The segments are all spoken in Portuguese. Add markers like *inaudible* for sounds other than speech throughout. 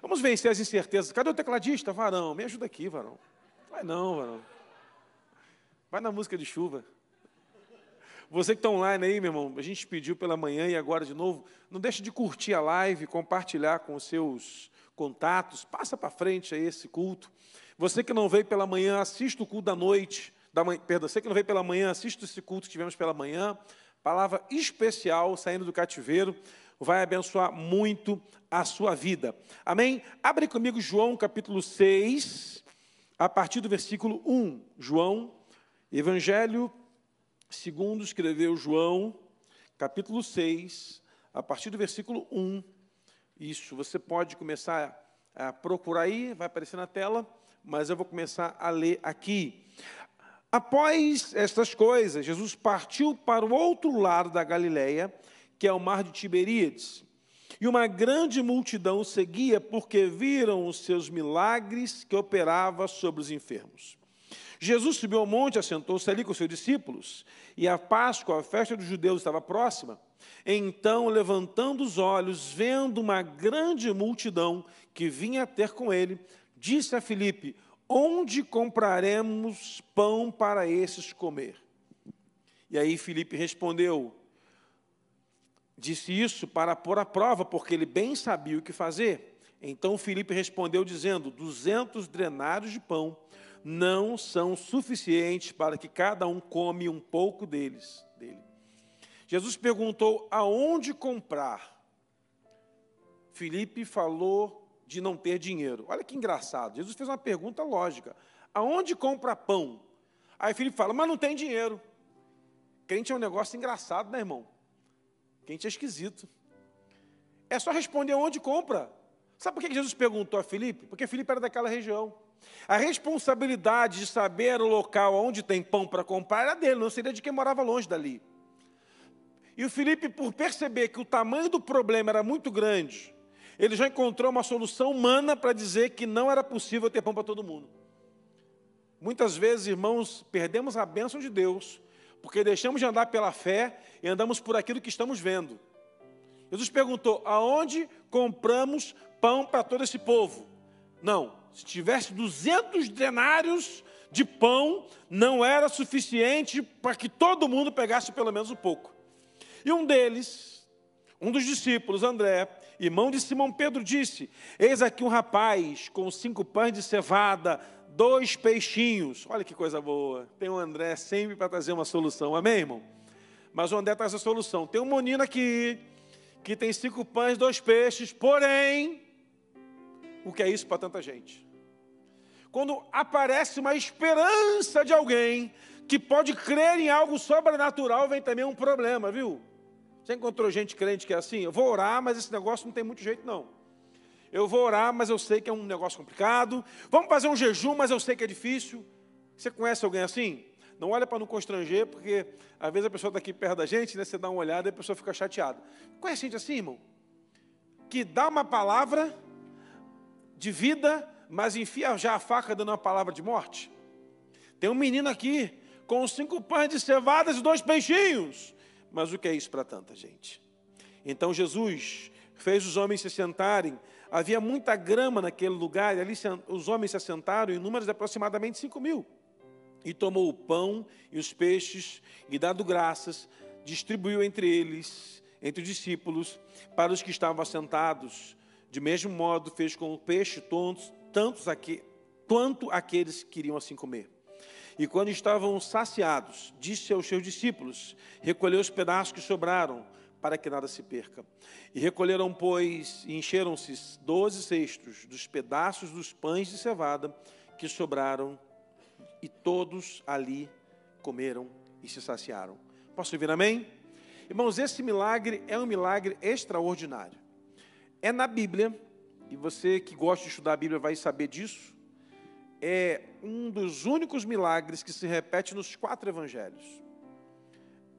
Vamos vencer as incertezas. Cadê o tecladista? Varão, me ajuda aqui, varão. Vai não, varão. Vai na música de chuva. Você que está online aí, meu irmão, a gente pediu pela manhã e agora de novo, não deixe de curtir a live, compartilhar com os seus contatos, passa para frente aí esse culto. Você que não veio pela manhã, assista o culto da noite, da perdão, você que não veio pela manhã, assista esse culto que tivemos pela manhã, palavra especial saindo do cativeiro, vai abençoar muito a sua vida. Amém? Abre comigo João capítulo 6, a partir do versículo 1. João, Evangelho segundo escreveu João, capítulo 6, a partir do versículo 1. Isso, você pode começar a procurar aí, vai aparecer na tela, mas eu vou começar a ler aqui. Após estas coisas, Jesus partiu para o outro lado da Galileia, que é o mar de Tiberíades. E uma grande multidão seguia porque viram os seus milagres que operava sobre os enfermos. Jesus subiu ao monte, assentou-se ali com seus discípulos, e a Páscoa, a festa dos judeus, estava próxima. Então, levantando os olhos, vendo uma grande multidão que vinha ter com ele, disse a Filipe: Onde compraremos pão para esses comer? E aí Filipe respondeu, disse isso para pôr à prova, porque ele bem sabia o que fazer. Então Filipe respondeu, dizendo: duzentos drenários de pão não são suficientes para que cada um come um pouco deles. Dele. Jesus perguntou aonde comprar. Filipe falou de não ter dinheiro. Olha que engraçado. Jesus fez uma pergunta lógica: aonde compra pão? Aí Filipe fala, mas não tem dinheiro. Crente é um negócio engraçado, né, irmão? Crente é esquisito. É só responder aonde compra. Sabe por que Jesus perguntou a Filipe? Porque Filipe era daquela região. A responsabilidade de saber o local onde tem pão para comprar era dele, não seria de quem morava longe dali. E o Filipe, por perceber que o tamanho do problema era muito grande, ele já encontrou uma solução humana para dizer que não era possível ter pão para todo mundo. Muitas vezes, irmãos, perdemos a bênção de Deus, porque deixamos de andar pela fé e andamos por aquilo que estamos vendo. Jesus perguntou: aonde compramos pão para todo esse povo? Não, se tivesse 200 denários de pão, não era suficiente para que todo mundo pegasse pelo menos um pouco. E um deles, um dos discípulos, André, irmão de Simão Pedro, disse: Eis aqui um rapaz com cinco pães de cevada, dois peixinhos. Olha que coisa boa. Tem o André sempre para trazer uma solução, amém, irmão? Mas o André traz a solução. Tem um menino aqui que tem cinco pães, dois peixes, porém, o que é isso para tanta gente? Quando aparece uma esperança de alguém que pode crer em algo sobrenatural, vem também um problema, viu? Você encontrou gente crente que é assim? Eu vou orar, mas esse negócio não tem muito jeito, não. Eu vou orar, mas eu sei que é um negócio complicado. Vamos fazer um jejum, mas eu sei que é difícil. Você conhece alguém assim? Não olha para não constranger, porque às vezes a pessoa está aqui perto da gente, né? Você dá uma olhada e a pessoa fica chateada. Conhece gente assim, irmão? Que dá uma palavra de vida, mas enfia já a faca dando uma palavra de morte. Tem um menino aqui com cinco pães de cevadas e dois peixinhos. Mas o que é isso para tanta gente? Então Jesus fez os homens se sentarem. Havia muita grama naquele lugar, e ali os homens se assentaram, em números de aproximadamente cinco mil. E tomou o pão e os peixes, e dando graças, distribuiu entre eles, entre os discípulos, para os que estavam assentados. De mesmo modo, fez com o peixe tantos, tantos aqui, quanto aqueles que queriam assim comer. E quando estavam saciados, disse aos seus discípulos: Recolheu os pedaços que sobraram, para que nada se perca. E recolheram, pois, e encheram-se doze cestos dos pedaços dos pães de cevada que sobraram, e todos ali comeram e se saciaram. Posso ouvir amém? Irmãos, esse milagre é um milagre extraordinário. É na Bíblia, e você que gosta de estudar a Bíblia vai saber disso é um dos únicos milagres que se repete nos quatro evangelhos.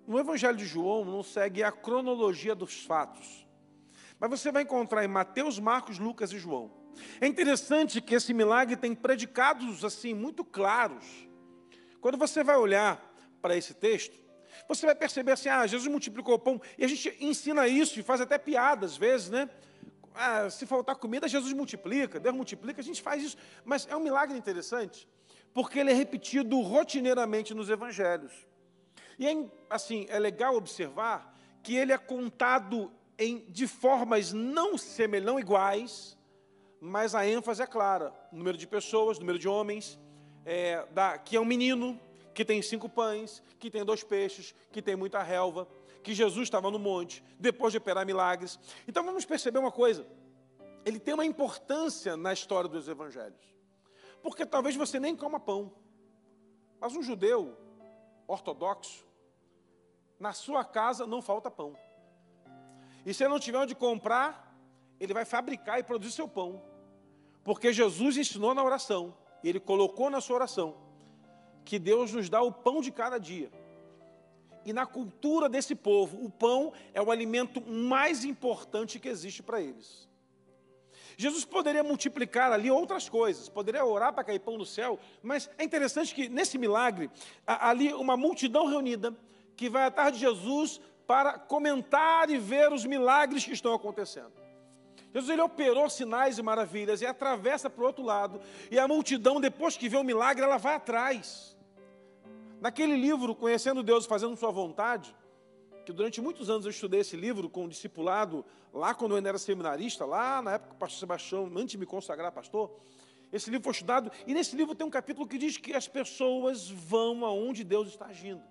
No evangelho de João não segue a cronologia dos fatos, mas você vai encontrar em Mateus, Marcos, Lucas e João. É interessante que esse milagre tem predicados assim muito claros. Quando você vai olhar para esse texto, você vai perceber assim: ah, Jesus multiplicou o pão, e a gente ensina isso e faz até piada às vezes, né? ah, se faltar comida, Jesus multiplica, Deus multiplica, a gente faz isso. Mas é um milagre interessante, porque ele é repetido rotineiramente nos evangelhos. E é, assim, é legal observar que ele é contado em, de formas não semelhantes, não iguais, mas a ênfase é clara. Número de pessoas, número de homens, é, da, que é um menino, que tem cinco pães, que tem dois peixes, que tem muita relva, que Jesus estava no monte, depois de operar milagres. Então vamos perceber uma coisa. Ele tem uma importância na história dos evangelhos. Porque talvez você nem coma pão. Mas um judeu ortodoxo, na sua casa não falta pão. E se ele não tiver onde comprar, ele vai fabricar e produzir seu pão. Porque Jesus ensinou na oração, ele colocou na sua oração, que Deus nos dá o pão de cada dia. E na cultura desse povo, o pão é o alimento mais importante que existe para eles. Jesus poderia multiplicar ali outras coisas, poderia orar para cair pão no céu, mas é interessante que nesse milagre, ali uma multidão reunida, que vai atrás de Jesus para comentar e ver os milagres que estão acontecendo. Jesus ele operou sinais e maravilhas e atravessa para o outro lado, e a multidão, depois que vê o milagre, ela vai atrás. Naquele livro, Conhecendo Deus, Fazendo Sua Vontade, que durante muitos anos eu estudei esse livro com um discipulado, lá quando eu ainda era seminarista, lá na época o pastor Sebastião, antes de me consagrar pastor, esse livro foi estudado, e nesse livro tem um capítulo que diz que as pessoas vão aonde Deus está agindo.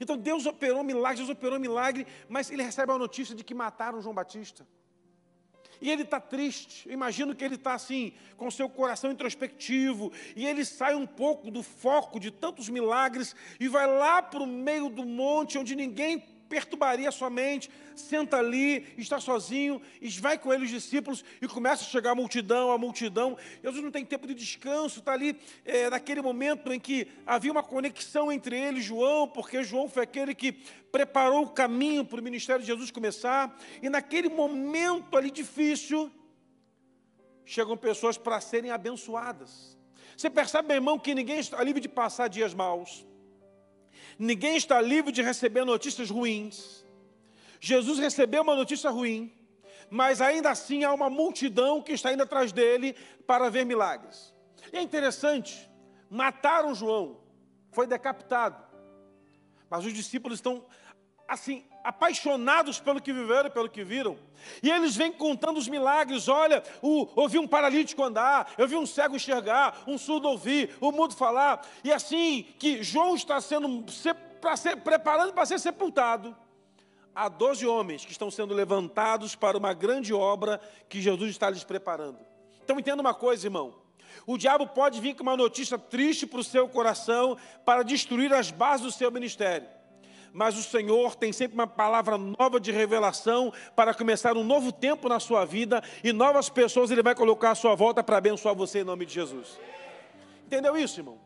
Então Deus operou milagre, Deus operou milagre, mas ele recebe a notícia de que mataram João Batista. E ele está triste. Eu imagino que ele está assim, com seu coração introspectivo. E ele sai um pouco do foco de tantos milagres e vai lá para o meio do monte, onde ninguém perturbaria a sua mente, senta ali, está sozinho, e vai com ele os discípulos, e começa a chegar a multidão, a multidão. Jesus não tem tempo de descanso, está ali é, naquele momento em que havia uma conexão entre ele e João, porque João foi aquele que preparou o caminho para o ministério de Jesus começar, e naquele momento ali difícil, chegam pessoas para serem abençoadas. Você percebe, meu irmão, que ninguém está livre de passar dias maus. Ninguém está livre de receber notícias ruins. Jesus recebeu uma notícia ruim, mas ainda assim há uma multidão que está indo atrás dele para ver milagres. E é interessante, mataram João, foi decapitado. Mas os discípulos estão assim apaixonados pelo que viveram, pelo que viram. E eles vêm contando os milagres. Olha, o, ouvi um paralítico andar, eu vi um cego enxergar, um surdo ouvir, o mudo falar. E assim que João está sendo para ser, preparando para ser sepultado, há doze homens que estão sendo levantados para uma grande obra que Jesus está lhes preparando. Então entenda uma coisa, irmão. O diabo pode vir com uma notícia triste para o seu coração para destruir as bases do seu ministério mas o Senhor tem sempre uma palavra nova de revelação para começar um novo tempo na sua vida e novas pessoas Ele vai colocar à sua volta para abençoar você em nome de Jesus. Entendeu isso, irmão?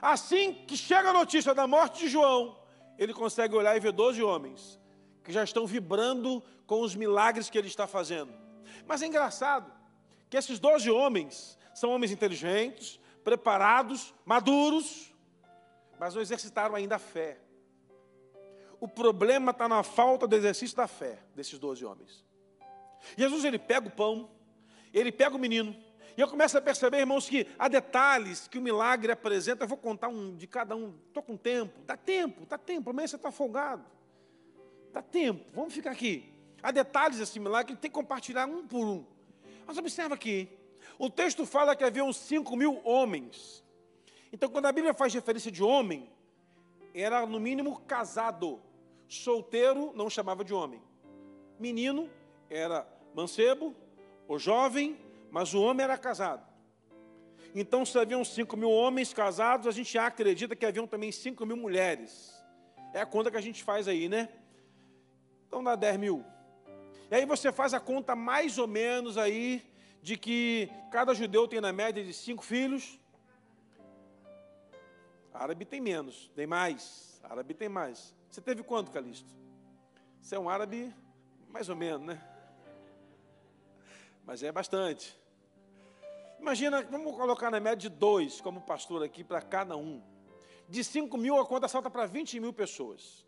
Assim que chega a notícia da morte de João, ele consegue olhar e ver 12 homens que já estão vibrando com os milagres que ele está fazendo. Mas é engraçado que esses 12 homens são homens inteligentes, preparados, maduros, mas não exercitaram ainda a fé. O problema está na falta do exercício da fé desses doze homens. Jesus ele pega o pão, ele pega o menino, e eu começo a perceber, irmãos, que há detalhes que o milagre apresenta. Eu vou contar um de cada um. Estou com tempo. Dá tempo, dá tempo. Amanhã você está folgado. Dá tempo. Vamos ficar aqui. Há detalhes desse milagre que tem que compartilhar um por um. Mas observa aqui. O texto fala que havia uns 5 mil homens. Então, quando a Bíblia faz referência de homem, era no mínimo casado. Solteiro não chamava de homem. Menino era mancebo, ou jovem, mas o homem era casado. Então, se haviam 5 mil homens casados, a gente acredita que haviam também 5 mil mulheres. É a conta que a gente faz aí, né? Então dá 10 mil. E aí você faz a conta mais ou menos aí de que cada judeu tem na média de cinco filhos. Árabe tem menos, tem mais. Árabe tem mais. Você teve quanto, Calixto? Você é um árabe, mais ou menos, né? Mas é bastante. Imagina, vamos colocar na média de dois como pastor aqui para cada um. De 5 mil, a conta salta para 20 mil pessoas.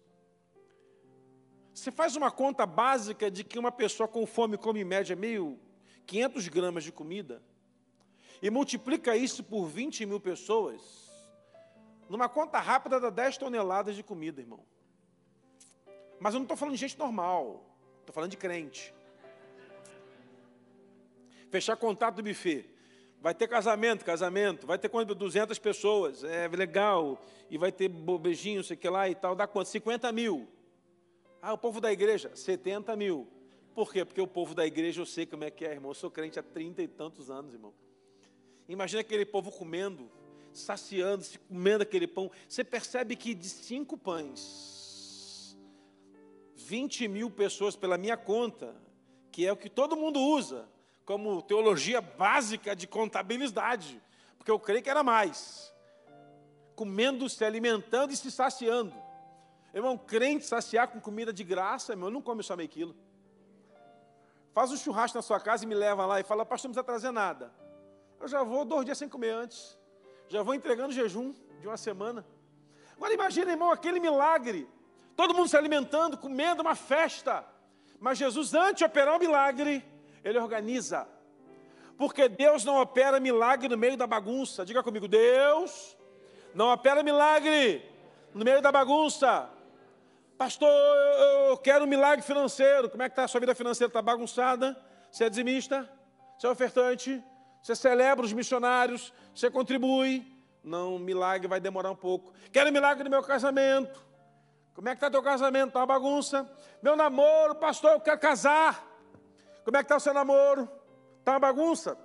Você faz uma conta básica de que uma pessoa com fome come em média meio 500 gramas de comida e multiplica isso por 20 mil pessoas, numa conta rápida dá 10 toneladas de comida, irmão. Mas eu não estou falando de gente normal, estou falando de crente. Fechar contato do buffet. Vai ter casamento, casamento, vai ter quanto? 200 pessoas, é legal, e vai ter bobejinho, sei que lá e tal, dá quanto? 50 mil. Ah, o povo da igreja, 70 mil. Por quê? Porque o povo da igreja eu sei como é que é, irmão. Eu sou crente há 30 e tantos anos, irmão. Imagina aquele povo comendo, saciando-se, comendo aquele pão. Você percebe que de cinco pães, 20 mil pessoas pela minha conta, que é o que todo mundo usa, como teologia básica de contabilidade, porque eu creio que era mais. Comendo, se alimentando e se saciando. Irmão, crente saciar com comida de graça, irmão, não come só meio quilo. Faz um churrasco na sua casa e me leva lá e fala, pastor, não precisa trazer nada eu já vou dois dias sem comer antes. Já vou entregando jejum de uma semana. Agora imagina, irmão, aquele milagre. Todo mundo se alimentando, comendo, uma festa. Mas Jesus, antes de operar o milagre, ele organiza. Porque Deus não opera milagre no meio da bagunça. Diga comigo, Deus não opera milagre no meio da bagunça. Pastor, eu quero um milagre financeiro. Como é que está a sua vida financeira? Está bagunçada? Você é dizimista? Você é ofertante? Você celebra os missionários, você contribui. Não, milagre vai demorar um pouco. Quero milagre no meu casamento. Como é que está teu casamento? Está uma bagunça. Meu namoro, pastor, eu quero casar. Como é que está o seu namoro? Está uma bagunça.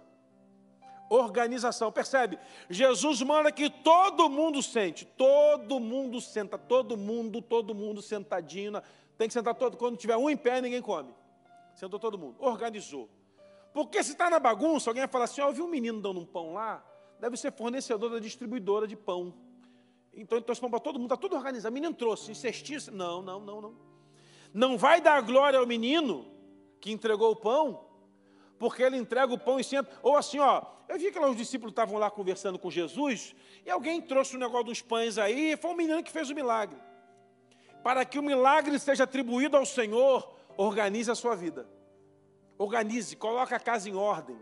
Organização, percebe? Jesus manda que todo mundo sente, todo mundo senta, todo mundo, todo mundo sentadinho. Tem que sentar todo, quando tiver um em pé, ninguém come. Sentou todo mundo, organizou. Porque se está na bagunça, alguém vai falar assim: ó, eu vi um menino dando um pão lá, deve ser fornecedor da distribuidora de pão. Então ele trouxe pão para todo mundo, está tudo organizado. O menino trouxe, em. Não, não, não, não. Não vai dar glória ao menino que entregou o pão, porque ele entrega o pão e senta. Ou assim, ó, eu vi que lá os discípulos estavam lá conversando com Jesus, e alguém trouxe o um negócio dos pães aí, e foi o menino que fez o milagre. Para que o milagre seja atribuído ao Senhor, organize a sua vida. Organize, coloca a casa em ordem.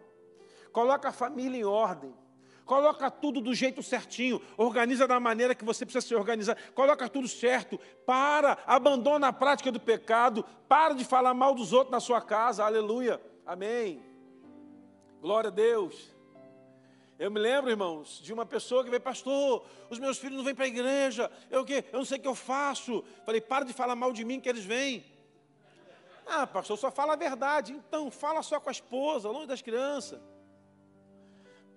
Coloca a família em ordem. Coloca tudo do jeito certinho. Organiza da maneira que você precisa se organizar. Coloca tudo certo. Para, abandona a prática do pecado. Para de falar mal dos outros na sua casa. Aleluia. Amém. Glória a Deus. Eu me lembro, irmãos, de uma pessoa que veio, pastor, os meus filhos não vêm para a igreja, eu, eu não sei o que eu faço. Falei, para de falar mal de mim que eles vêm. Ah, pastor, só fala a verdade. Então, fala só com a esposa, longe das crianças.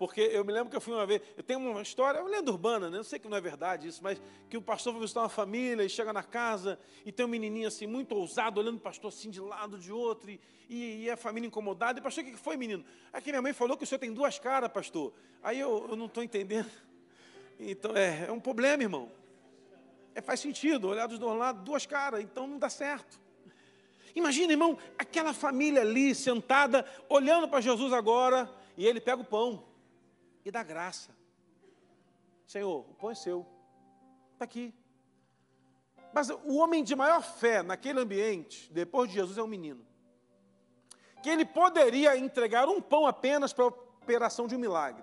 Porque eu me lembro que eu fui uma vez, eu tenho uma história, uma lenda urbana, né? Eu sei que não é verdade isso, mas que o pastor foi visitar uma família e chega na casa e tem um menininho assim, muito ousado, olhando o pastor assim de lado, de outro, e, e, e a família incomodada. E pastor, o que foi, menino? É que minha mãe falou que o senhor tem duas caras, pastor. Aí eu, eu não estou entendendo. *laughs* Então, é, é um problema, irmão. É, faz sentido, olhar dos dois lados, duas caras, então não dá certo. Imagina, irmão, aquela família ali sentada, olhando para Jesus agora, e ele pega o pão e dá graça. Senhor, o pão é seu, está aqui. Mas o homem de maior fé naquele ambiente, depois de Jesus, é um menino. Que ele poderia entregar um pão apenas para a operação de um milagre.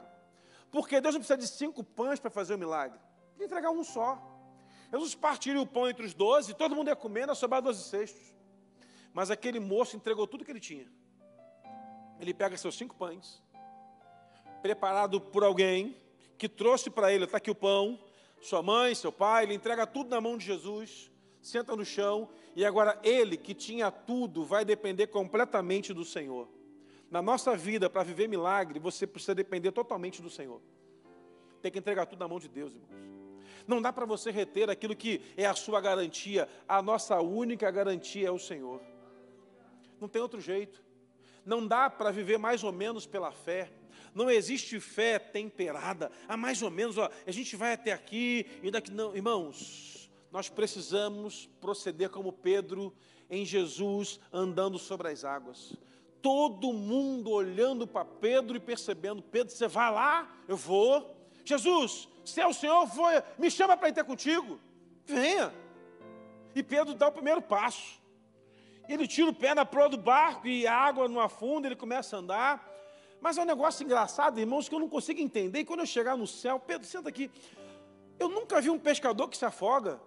Porque Deus não precisa de cinco pães para fazer o um milagre. Ele entregar um só. Jesus partiria o pão entre os doze, todo mundo ia comendo, sobrar doze cestos. Mas aquele moço entregou tudo que ele tinha. Ele pega seus cinco pães, preparado por alguém que trouxe para ele, está aqui o pão, sua mãe, seu pai, ele entrega tudo na mão de Jesus, senta no chão, e agora ele que tinha tudo vai depender completamente do Senhor. Na nossa vida, para viver milagre, você precisa depender totalmente do Senhor. Tem que entregar tudo na mão de Deus, irmãos. Não dá para você reter aquilo que é a sua garantia. A nossa única garantia é o Senhor. Não tem outro jeito. Não dá para viver mais ou menos pela fé. Não existe fé temperada. Ah, mais ou menos, ó, a gente vai até aqui e daqui. Não, irmãos, nós precisamos proceder como Pedro em Jesus andando sobre as águas. Todo mundo olhando para Pedro e percebendo: Pedro, você vai lá? Eu vou. Jesus, se é o Senhor, me chama para ir ter contigo. Venha. E Pedro dá o primeiro passo. Ele tira o pé na proa do barco e a água não afunda, ele começa a andar. Mas é um negócio engraçado, irmãos, que eu não consigo entender. E quando eu chegar no céu, Pedro, senta aqui. Eu nunca vi um pescador que se afoga.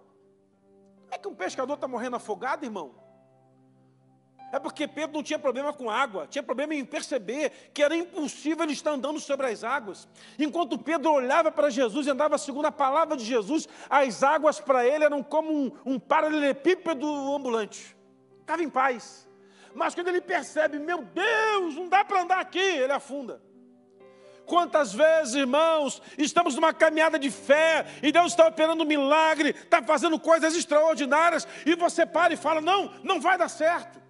Como é que um pescador está morrendo afogado, irmão? É porque Pedro não tinha problema com água, tinha problema em perceber que era impossível ele estar andando sobre as águas. Enquanto Pedro olhava para Jesus e andava segundo a palavra de Jesus, as águas para ele eram como um, um paralelepípedo ambulante. Estava em paz. Mas quando ele percebe, meu Deus, não dá para andar aqui, ele afunda. Quantas vezes, irmãos, estamos numa caminhada de fé e Deus está operando um milagre, está fazendo coisas extraordinárias e você para e fala: Não, não vai dar certo.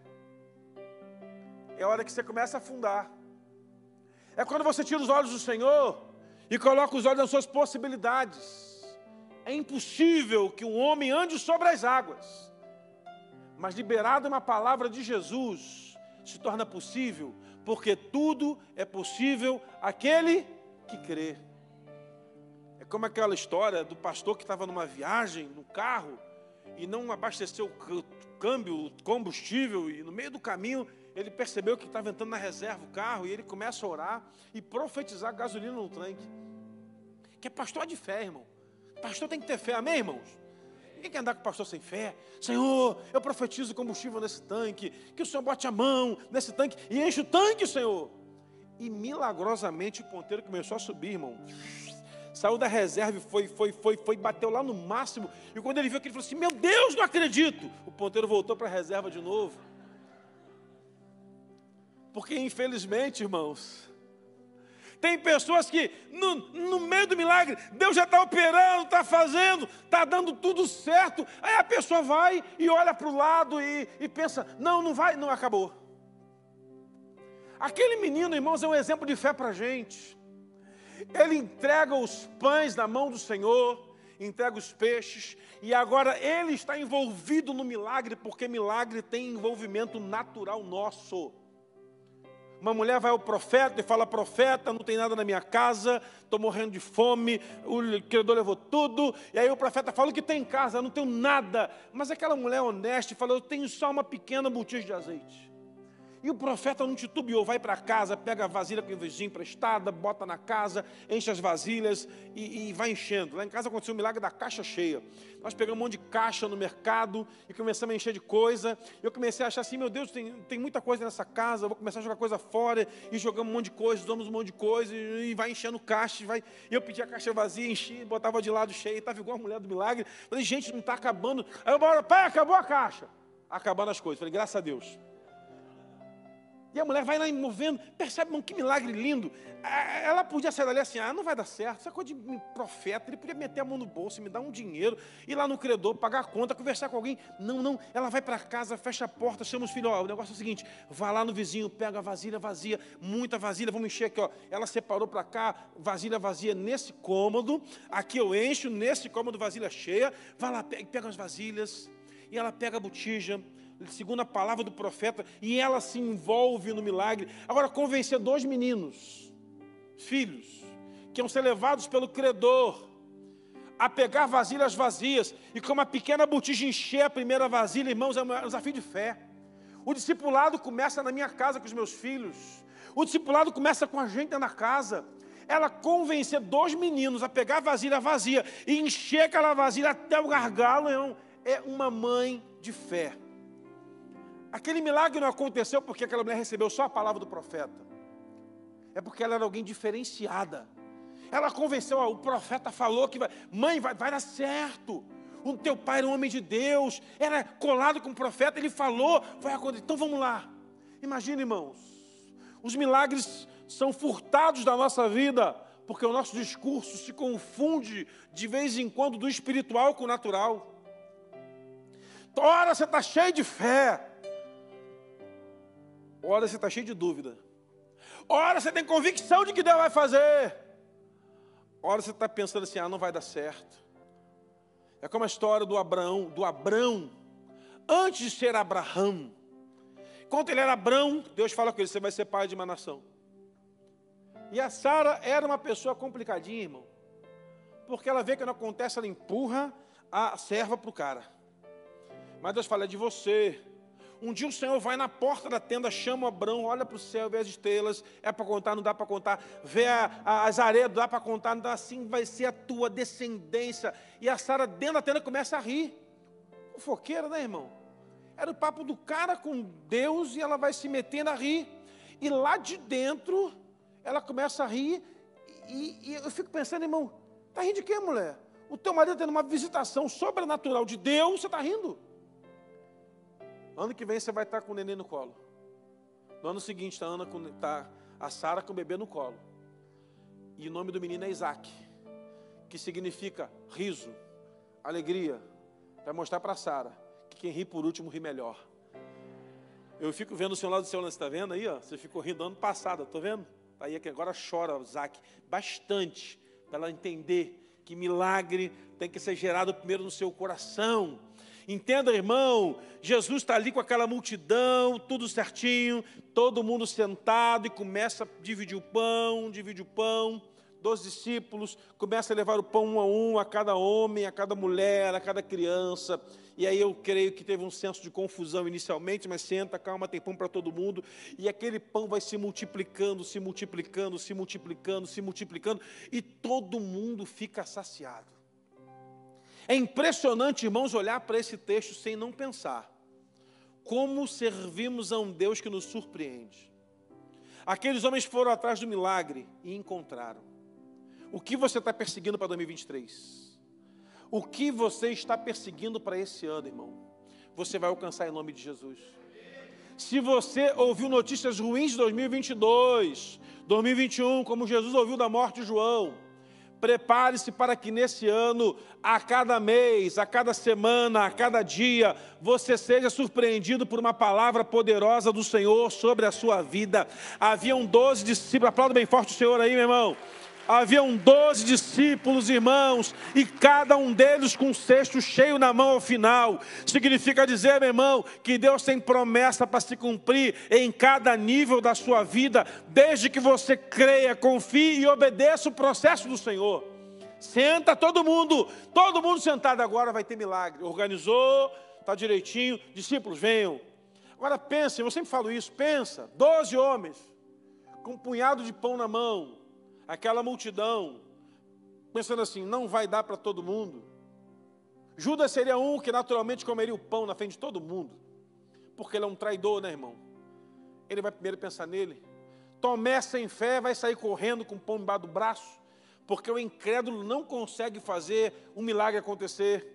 É a hora que você começa a afundar. É quando você tira os olhos do Senhor e coloca os olhos nas suas possibilidades. É impossível que um homem ande sobre as águas, mas liberado uma palavra de Jesus se torna possível porque tudo é possível aquele que crê. É como aquela história do pastor que estava numa viagem, no carro, e não abasteceu o câmbio, o combustível, e no meio do caminho ele percebeu que estava entrando na reserva o carro, e ele começa a orar e profetizar gasolina no tanque. Que é pastor de fé, irmão. Pastor tem que ter fé, amém, irmãos? Ninguém quer andar com o pastor sem fé. Senhor, eu profetizo combustível nesse tanque. Que o Senhor bote a mão nesse tanque e enche o tanque, Senhor. E milagrosamente o ponteiro começou a subir, irmão. Saiu da reserva foi, foi, foi, foi, bateu lá no máximo. E quando ele viu aquilo, ele falou assim: Meu Deus, não acredito. O ponteiro voltou para a reserva de novo. Porque infelizmente, irmãos, tem pessoas que, no, no meio do milagre, Deus já está operando, está fazendo, está dando tudo certo. Aí a pessoa vai e olha para o lado e, e pensa: não, não vai, não acabou. Aquele menino, irmãos, é um exemplo de fé para a gente. Ele entrega os pães na mão do Senhor, entrega os peixes, e agora ele está envolvido no milagre, porque milagre tem envolvimento natural nosso. Uma mulher vai ao profeta e fala: Profeta, não tem nada na minha casa, estou morrendo de fome, o credor levou tudo. E aí o profeta fala: O que tem em casa? Eu não tenho nada. Mas aquela mulher honesta fala: Eu tenho só uma pequena botija de azeite. E o profeta não titubeou, vai para casa, pega a vasilha com o vizinho emprestada, bota na casa, enche as vasilhas e, e, vai enchendo. Lá em casa aconteceu o milagre da caixa cheia. Nós pegamos um monte de caixa no mercado e começamos a encher de coisa. Eu comecei a achar assim, meu Deus, tem, tem muita coisa nessa casa, vou começar a jogar coisa fora. E jogamos um monte de coisa, damos um monte de coisa e, e vai enchendo caixa. Vai... E eu pedi a caixa vazia, enchi, botava de lado cheio, estava igual a mulher do milagre. Falei, gente, não está acabando. Aí eu falei, pai, acabou a caixa. Acabando as coisas. Falei, graças a Deus. E a mulher vai lá movendo, percebe, irmão, que milagre lindo. Ela podia sair dali assim, ah, não vai dar certo, isso é coisa de profeta, ele podia meter a mão no bolso, me dar um dinheiro, ir lá no credor, pagar a conta, conversar com alguém. Não, não, ela vai para casa, fecha a porta, chama os filhos, ó, o negócio é o seguinte, vai lá no vizinho, pega a vasilha vazia, muita vasilha, vamos encher aqui, ó. Ela separou para cá, vasilha vazia nesse cômodo, aqui eu encho, nesse cômodo vasilha cheia, vai lá, pega, pega as vasilhas, e ela pega a botija, segundo a palavra do profeta, e ela se envolve no milagre. Agora, convencer dois meninos, filhos, que iam ser levados pelo credor, a pegar vasilhas vazias, e com uma pequena botija encher a primeira vasilha, irmãos, é um desafio de fé. O discipulado começa na minha casa com os meus filhos, o discipulado começa com a gente na casa. Ela convencer dois meninos a pegar a vasilha vazia e encher aquela vasilha até o gargalo, é uma mãe de fé. Aquele milagre não aconteceu porque aquela mulher recebeu só a palavra do profeta. É porque ela era alguém diferenciada. Ela convenceu, ó, o profeta falou que vai, mãe, vai, vai dar certo. O teu pai era um homem de Deus, era colado com o profeta, ele falou, vai acontecer. Então vamos lá. Imagine, irmãos, os milagres são furtados da nossa vida, porque o nosso discurso se confunde de vez em quando do espiritual com o natural. Ora, você está cheio de fé. Ora, você está cheio de dúvida. Ora, você tem convicção de que Deus vai fazer. Ora, você está pensando assim, ah, não vai dar certo. É como a história do Abraão, do Abrão, antes de ser Abraão. Enquanto ele era Abrão, Deus fala com ele, você vai ser pai de uma nação. E a Sara era uma pessoa complicadinha, irmão. Porque ela vê que não acontece, ela empurra a serva para o cara. Mas Deus fala, é de você, Um dia o Senhor vai na porta da tenda, chama Abraão, olha para o céu, vê as estrelas, é para contar, não dá para contar, vê a, a, as areias, dá para contar, não dá, assim vai ser a tua descendência. E a Sara dentro da tenda começa a rir. Fofoqueira, né, irmão? Era o papo do cara com Deus e ela vai se metendo a rir. E lá de dentro, ela começa a rir. E, e eu fico pensando, irmão, tá rindo de quê, mulher? O teu marido tendo uma visitação sobrenatural de Deus, você está rindo. Ano que vem você vai estar com o neném no colo. No ano seguinte está a, Ana com, tá a Sara com o bebê no colo. E o nome do menino é Isaac, que significa riso, alegria. Vai mostrar para Sara que quem ri por último ri melhor. Eu fico vendo o senhor lá do céu, você está vendo aí? Ó, você ficou rindo ano passado, estou vendo? Tá aí que agora chora Isaac bastante para ela entender que milagre tem que ser gerado primeiro no seu coração. Entenda, irmão, Jesus está ali com aquela multidão, tudo certinho, todo mundo sentado e começa a dividir o pão, divide o pão. Dois discípulos começa a levar o pão um a um, a cada homem, a cada mulher, a cada criança. E aí eu creio que teve um senso de confusão inicialmente, mas senta, calma, tem pão para todo mundo. E aquele pão vai se multiplicando, se multiplicando, se multiplicando, se multiplicando, e todo mundo fica saciado. É impressionante, irmãos, olhar para esse texto sem não pensar. Como servimos a um Deus que nos surpreende. Aqueles homens foram atrás do milagre e encontraram. O que você está perseguindo para 2023? O que você está perseguindo para esse ano, irmão? Você vai alcançar em nome de Jesus. Se você ouviu notícias ruins de 2022, 2021, como Jesus ouviu da morte de João, prepare-se para que nesse ano, a cada mês, a cada semana, a cada dia, você seja surpreendido por uma palavra poderosa do Senhor sobre a sua vida. Haviam 12 discípulos, aplauda bem forte o Senhor aí, meu irmão haviam doze discípulos, irmãos, e cada um deles com um cesto cheio na mão ao final. Significa dizer, meu irmão, que Deus tem promessa para se cumprir em cada nível da sua vida, desde que você creia, confie e obedeça o processo do Senhor. Senta todo mundo, todo mundo sentado agora vai ter milagre. Organizou, está direitinho, discípulos venham. Agora pensem, eu sempre falo isso, pensa, doze homens, com um punhado de pão na mão, aquela multidão, pensando assim: não vai dar para todo mundo. Judas seria um que naturalmente comeria o pão na frente de todo mundo, porque ele é um traidor, né, irmão? Ele vai primeiro pensar nele. Tomé, sem fé, vai sair correndo com o pão embaixo do braço, porque o incrédulo não consegue fazer um milagre acontecer.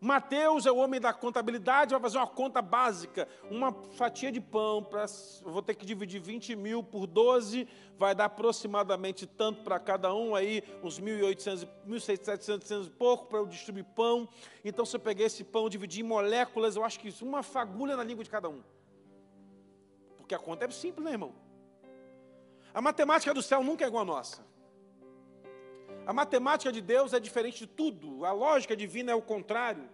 Mateus é o homem da contabilidade, vai fazer uma conta básica, uma fatia de pão, pra, vou ter que dividir 20 mil por 12, vai dar aproximadamente tanto para cada um, aí uns 1.800, 1.700 e pouco para eu distribuir pão. Então, se eu pegar esse pão, dividir em moléculas, eu acho que isso, uma fagulha na língua de cada um. Porque a conta é simples, né, irmão? A matemática do céu nunca é igual a nossa. A matemática de Deus é diferente de tudo. A lógica divina é o contrário.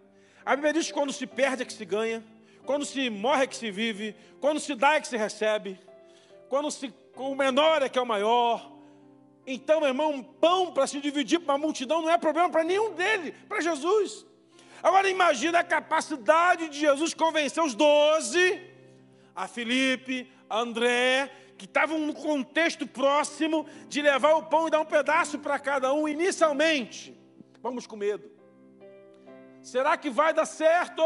A Bíblia diz que quando se perde é que se ganha, quando se morre é que se vive, quando se dá é que se recebe, quando se, o menor é que é o maior. Então, meu irmão, um pão para se dividir para uma multidão não é problema para nenhum dele, para Jesus. Agora imagine a capacidade de Jesus convencer os doze, a Felipe, a André, que estavam no contexto próximo de levar o pão e dar um pedaço para cada um inicialmente. Vamos com medo. Será que vai dar certo?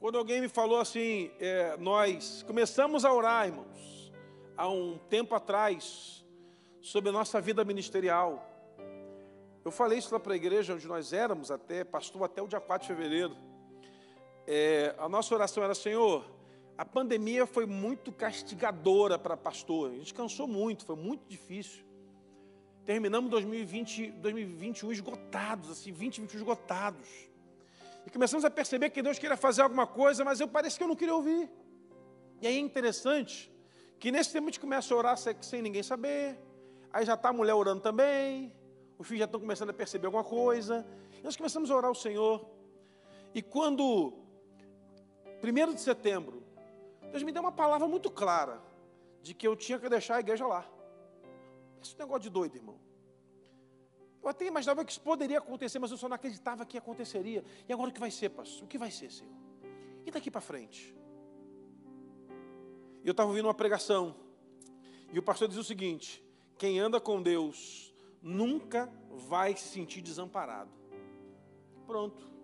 Quando alguém me falou assim, é, nós começamos a orar, irmãos, há um tempo atrás, sobre a nossa vida ministerial. Eu falei isso lá para a igreja onde nós éramos, até, pastor, até o dia 4 de fevereiro. É, a nossa oração era, Senhor, a pandemia foi muito castigadora para pastor. A gente cansou muito, foi muito difícil. Terminamos 2020, 2021 esgotados, assim, 2021 esgotados. E começamos a perceber que Deus queria fazer alguma coisa, mas eu parece que eu não queria ouvir. E aí é interessante que nesse tempo a gente começa a orar sem ninguém saber. Aí já está a mulher orando também. Os filhos já estão começando a perceber alguma coisa. E nós começamos a orar ao Senhor. E quando, 1 de setembro, Deus me deu uma palavra muito clara de que eu tinha que deixar a igreja lá. Esse negócio de doido, irmão. Eu até imaginava que isso poderia acontecer, mas eu só não acreditava que aconteceria. E agora o que vai ser, pastor? O que vai ser, Senhor? E daqui para frente? Eu estava ouvindo uma pregação, e o pastor diz o seguinte: quem anda com Deus nunca vai se sentir desamparado. Pronto.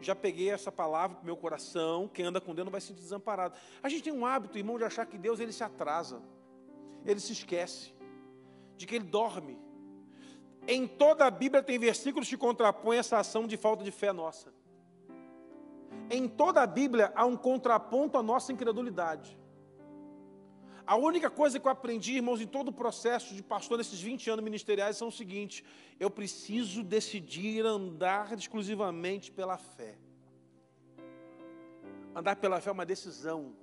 Já peguei essa palavra para meu coração. Quem anda com Deus não vai se desamparado. A gente tem um hábito, irmão, de achar que Deus ele se atrasa, ele se esquece, de que ele dorme. Em toda a Bíblia tem versículos que contrapõem essa ação de falta de fé nossa. Em toda a Bíblia há um contraponto à nossa incredulidade. A única coisa que eu aprendi, irmãos, em todo o processo de pastor nesses 20 anos ministeriais são o seguinte: eu preciso decidir andar exclusivamente pela fé. Andar pela fé é uma decisão.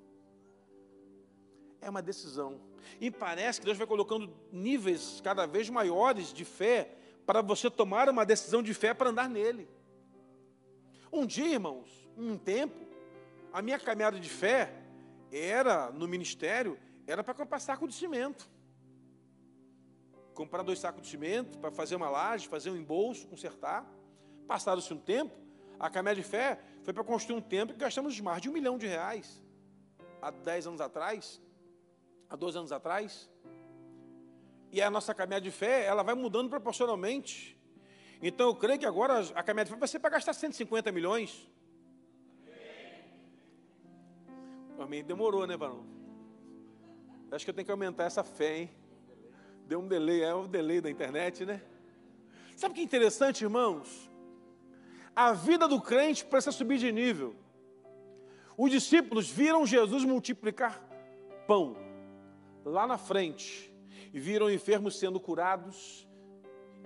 É uma decisão. E parece que Deus vai colocando níveis cada vez maiores de fé para você tomar uma decisão de fé para andar nele. Um dia, irmãos, um tempo, a minha caminhada de fé era no ministério era para comprar saco de cimento. Comprar dois sacos de cimento para fazer uma laje, fazer um embolso, consertar. Passado-se um tempo, a caminhada de fé foi para construir um templo que gastamos mais de um milhão de reais. Há dez anos atrás, há 12 anos atrás. E a nossa caminhada de fé, ela vai mudando proporcionalmente. Então eu creio que agora a caminhada de fé vai ser para gastar 150 milhões. Amém. Demorou, né, Barão? Acho que eu tenho que aumentar essa fé, hein? Deu um delay, é o delay da internet, né? Sabe o que é interessante, irmãos? A vida do crente precisa subir de nível. Os discípulos viram Jesus multiplicar pão lá na frente e viram enfermos sendo curados.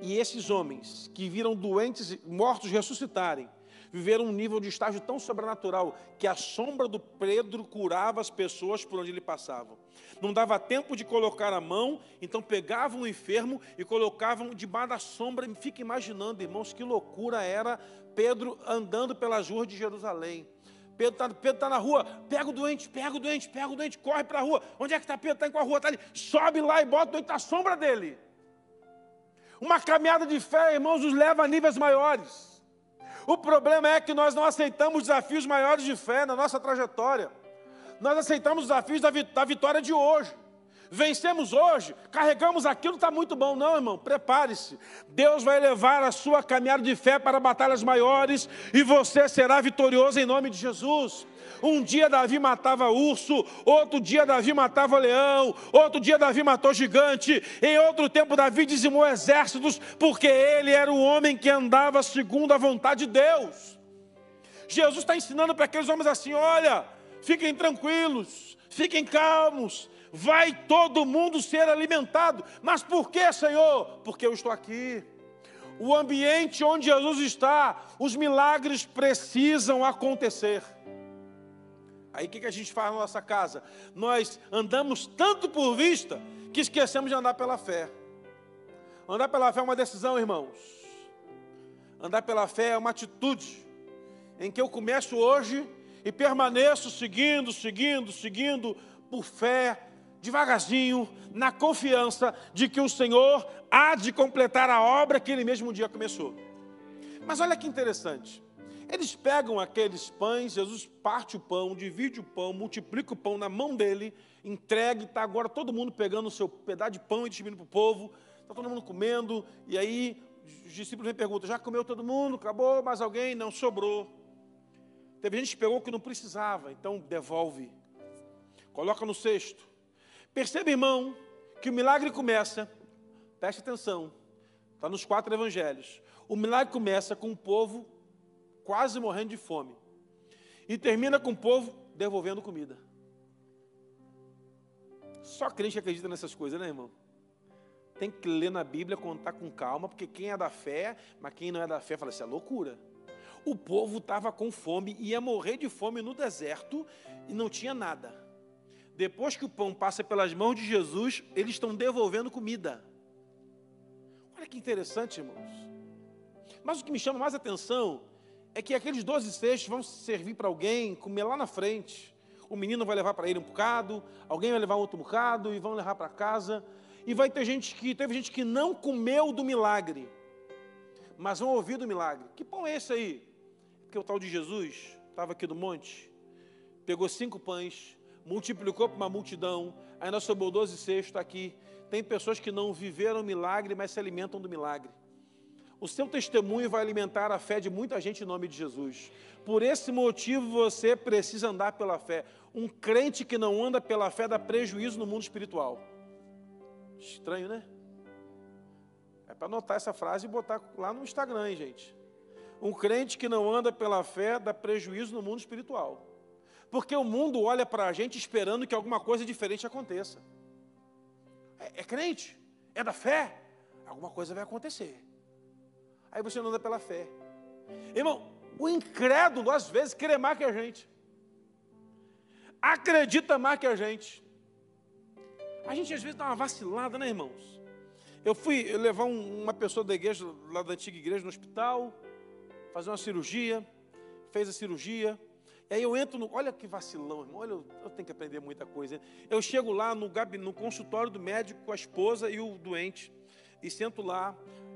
E esses homens que viram doentes mortos ressuscitarem, viveram um nível de estágio tão sobrenatural que a sombra do Pedro curava as pessoas por onde ele passava não dava tempo de colocar a mão, então pegavam o enfermo e colocavam debaixo da sombra. Fica imaginando, irmãos, que loucura era Pedro andando pelas ruas de Jerusalém. Pedro está tá na rua, pega o doente, pega o doente, pega o doente, corre para a rua. Onde é que está Pedro? Está em qual rua? Está ali. Sobe lá e bota o doente na sombra dele. Uma caminhada de fé, irmãos, nos leva a níveis maiores. O problema é que nós não aceitamos desafios maiores de fé na nossa trajetória. Nós aceitamos os desafios da vitória de hoje. Vencemos hoje, carregamos aquilo, está muito bom. Não, irmão, prepare-se. Deus vai levar a sua caminhada de fé para batalhas maiores e você será vitorioso em nome de Jesus. Um dia Davi matava urso, outro dia Davi matava leão, outro dia Davi matou gigante, em outro tempo Davi dizimou exércitos, porque ele era o homem que andava segundo a vontade de Deus. Jesus está ensinando para aqueles homens assim: olha, fiquem tranquilos, fiquem calmos, vai todo mundo ser alimentado. Mas por que, Senhor? Porque eu estou aqui. O ambiente onde Jesus está, os milagres precisam acontecer. Aí o que a gente faz na nossa casa? Nós andamos tanto por vista que esquecemos de andar pela fé. Andar pela fé é uma decisão, irmãos. Andar pela fé é uma atitude em que eu começo hoje e permaneço seguindo, seguindo, seguindo por fé, devagarzinho, na confiança de que o Senhor há de completar a obra que Ele mesmo um dia começou. Mas olha que interessante. Eles pegam aqueles pães, Jesus parte o pão, divide o pão, multiplica o pão na mão dele, entrega, está agora todo mundo pegando o seu pedaço de pão e distribuindo para o povo, está todo mundo comendo, e aí os discípulos me perguntam: já comeu todo mundo? Acabou? Mais alguém? Não sobrou. Teve gente que pegou o que não precisava, então devolve. Coloca no cesto. Perceba, irmão, que o milagre começa, preste atenção, está nos quatro evangelhos. O milagre começa com o povo quase morrendo de fome. E termina com o povo devolvendo comida. Só crente acredita nessas coisas, né, irmão? Tem que ler na Bíblia, contar com calma, porque quem é da fé, mas quem não é da fé, fala assim, é loucura. O povo estava com fome, ia morrer de fome no deserto e não tinha nada. Depois que o pão passa pelas mãos de Jesus, eles estão devolvendo comida. Olha que interessante, irmãos. Mas o que me chama mais atenção é que aqueles 12 cestos vão servir para alguém comer lá na frente. O menino vai levar para ele um bocado, alguém vai levar outro bocado e vão levar para casa. E vai ter gente que teve gente que não comeu do milagre, mas vão ouvir do milagre. Que pão é esse aí? Porque o tal de Jesus estava aqui no monte, pegou cinco pães, multiplicou para uma multidão, ainda sobrou doze cestos aqui. Tem pessoas que não viveram milagre, mas se alimentam do milagre. O seu testemunho vai alimentar a fé de muita gente em nome de Jesus. Por esse motivo você precisa andar pela fé. Um crente que não anda pela fé dá prejuízo no mundo espiritual. Estranho, né? É para anotar essa frase e botar lá no Instagram, hein, gente. Um crente que não anda pela fé dá prejuízo no mundo espiritual. Porque o mundo olha para a gente esperando que alguma coisa diferente aconteça. É, é crente, é da fé, alguma coisa vai acontecer. Aí você não anda pela fé. Irmão, o incrédulo às vezes crê mais que a gente. Acredita mais que a gente. A gente às vezes dá uma vacilada, né, irmãos? Eu fui levar um, uma pessoa da igreja, lá da antiga igreja, no hospital, fazer uma cirurgia, fez a cirurgia. E aí eu entro no. Olha que vacilão, irmão. Olha, eu, eu tenho que aprender muita coisa. Eu chego lá no, no consultório do médico com a esposa e o doente. E sento lá.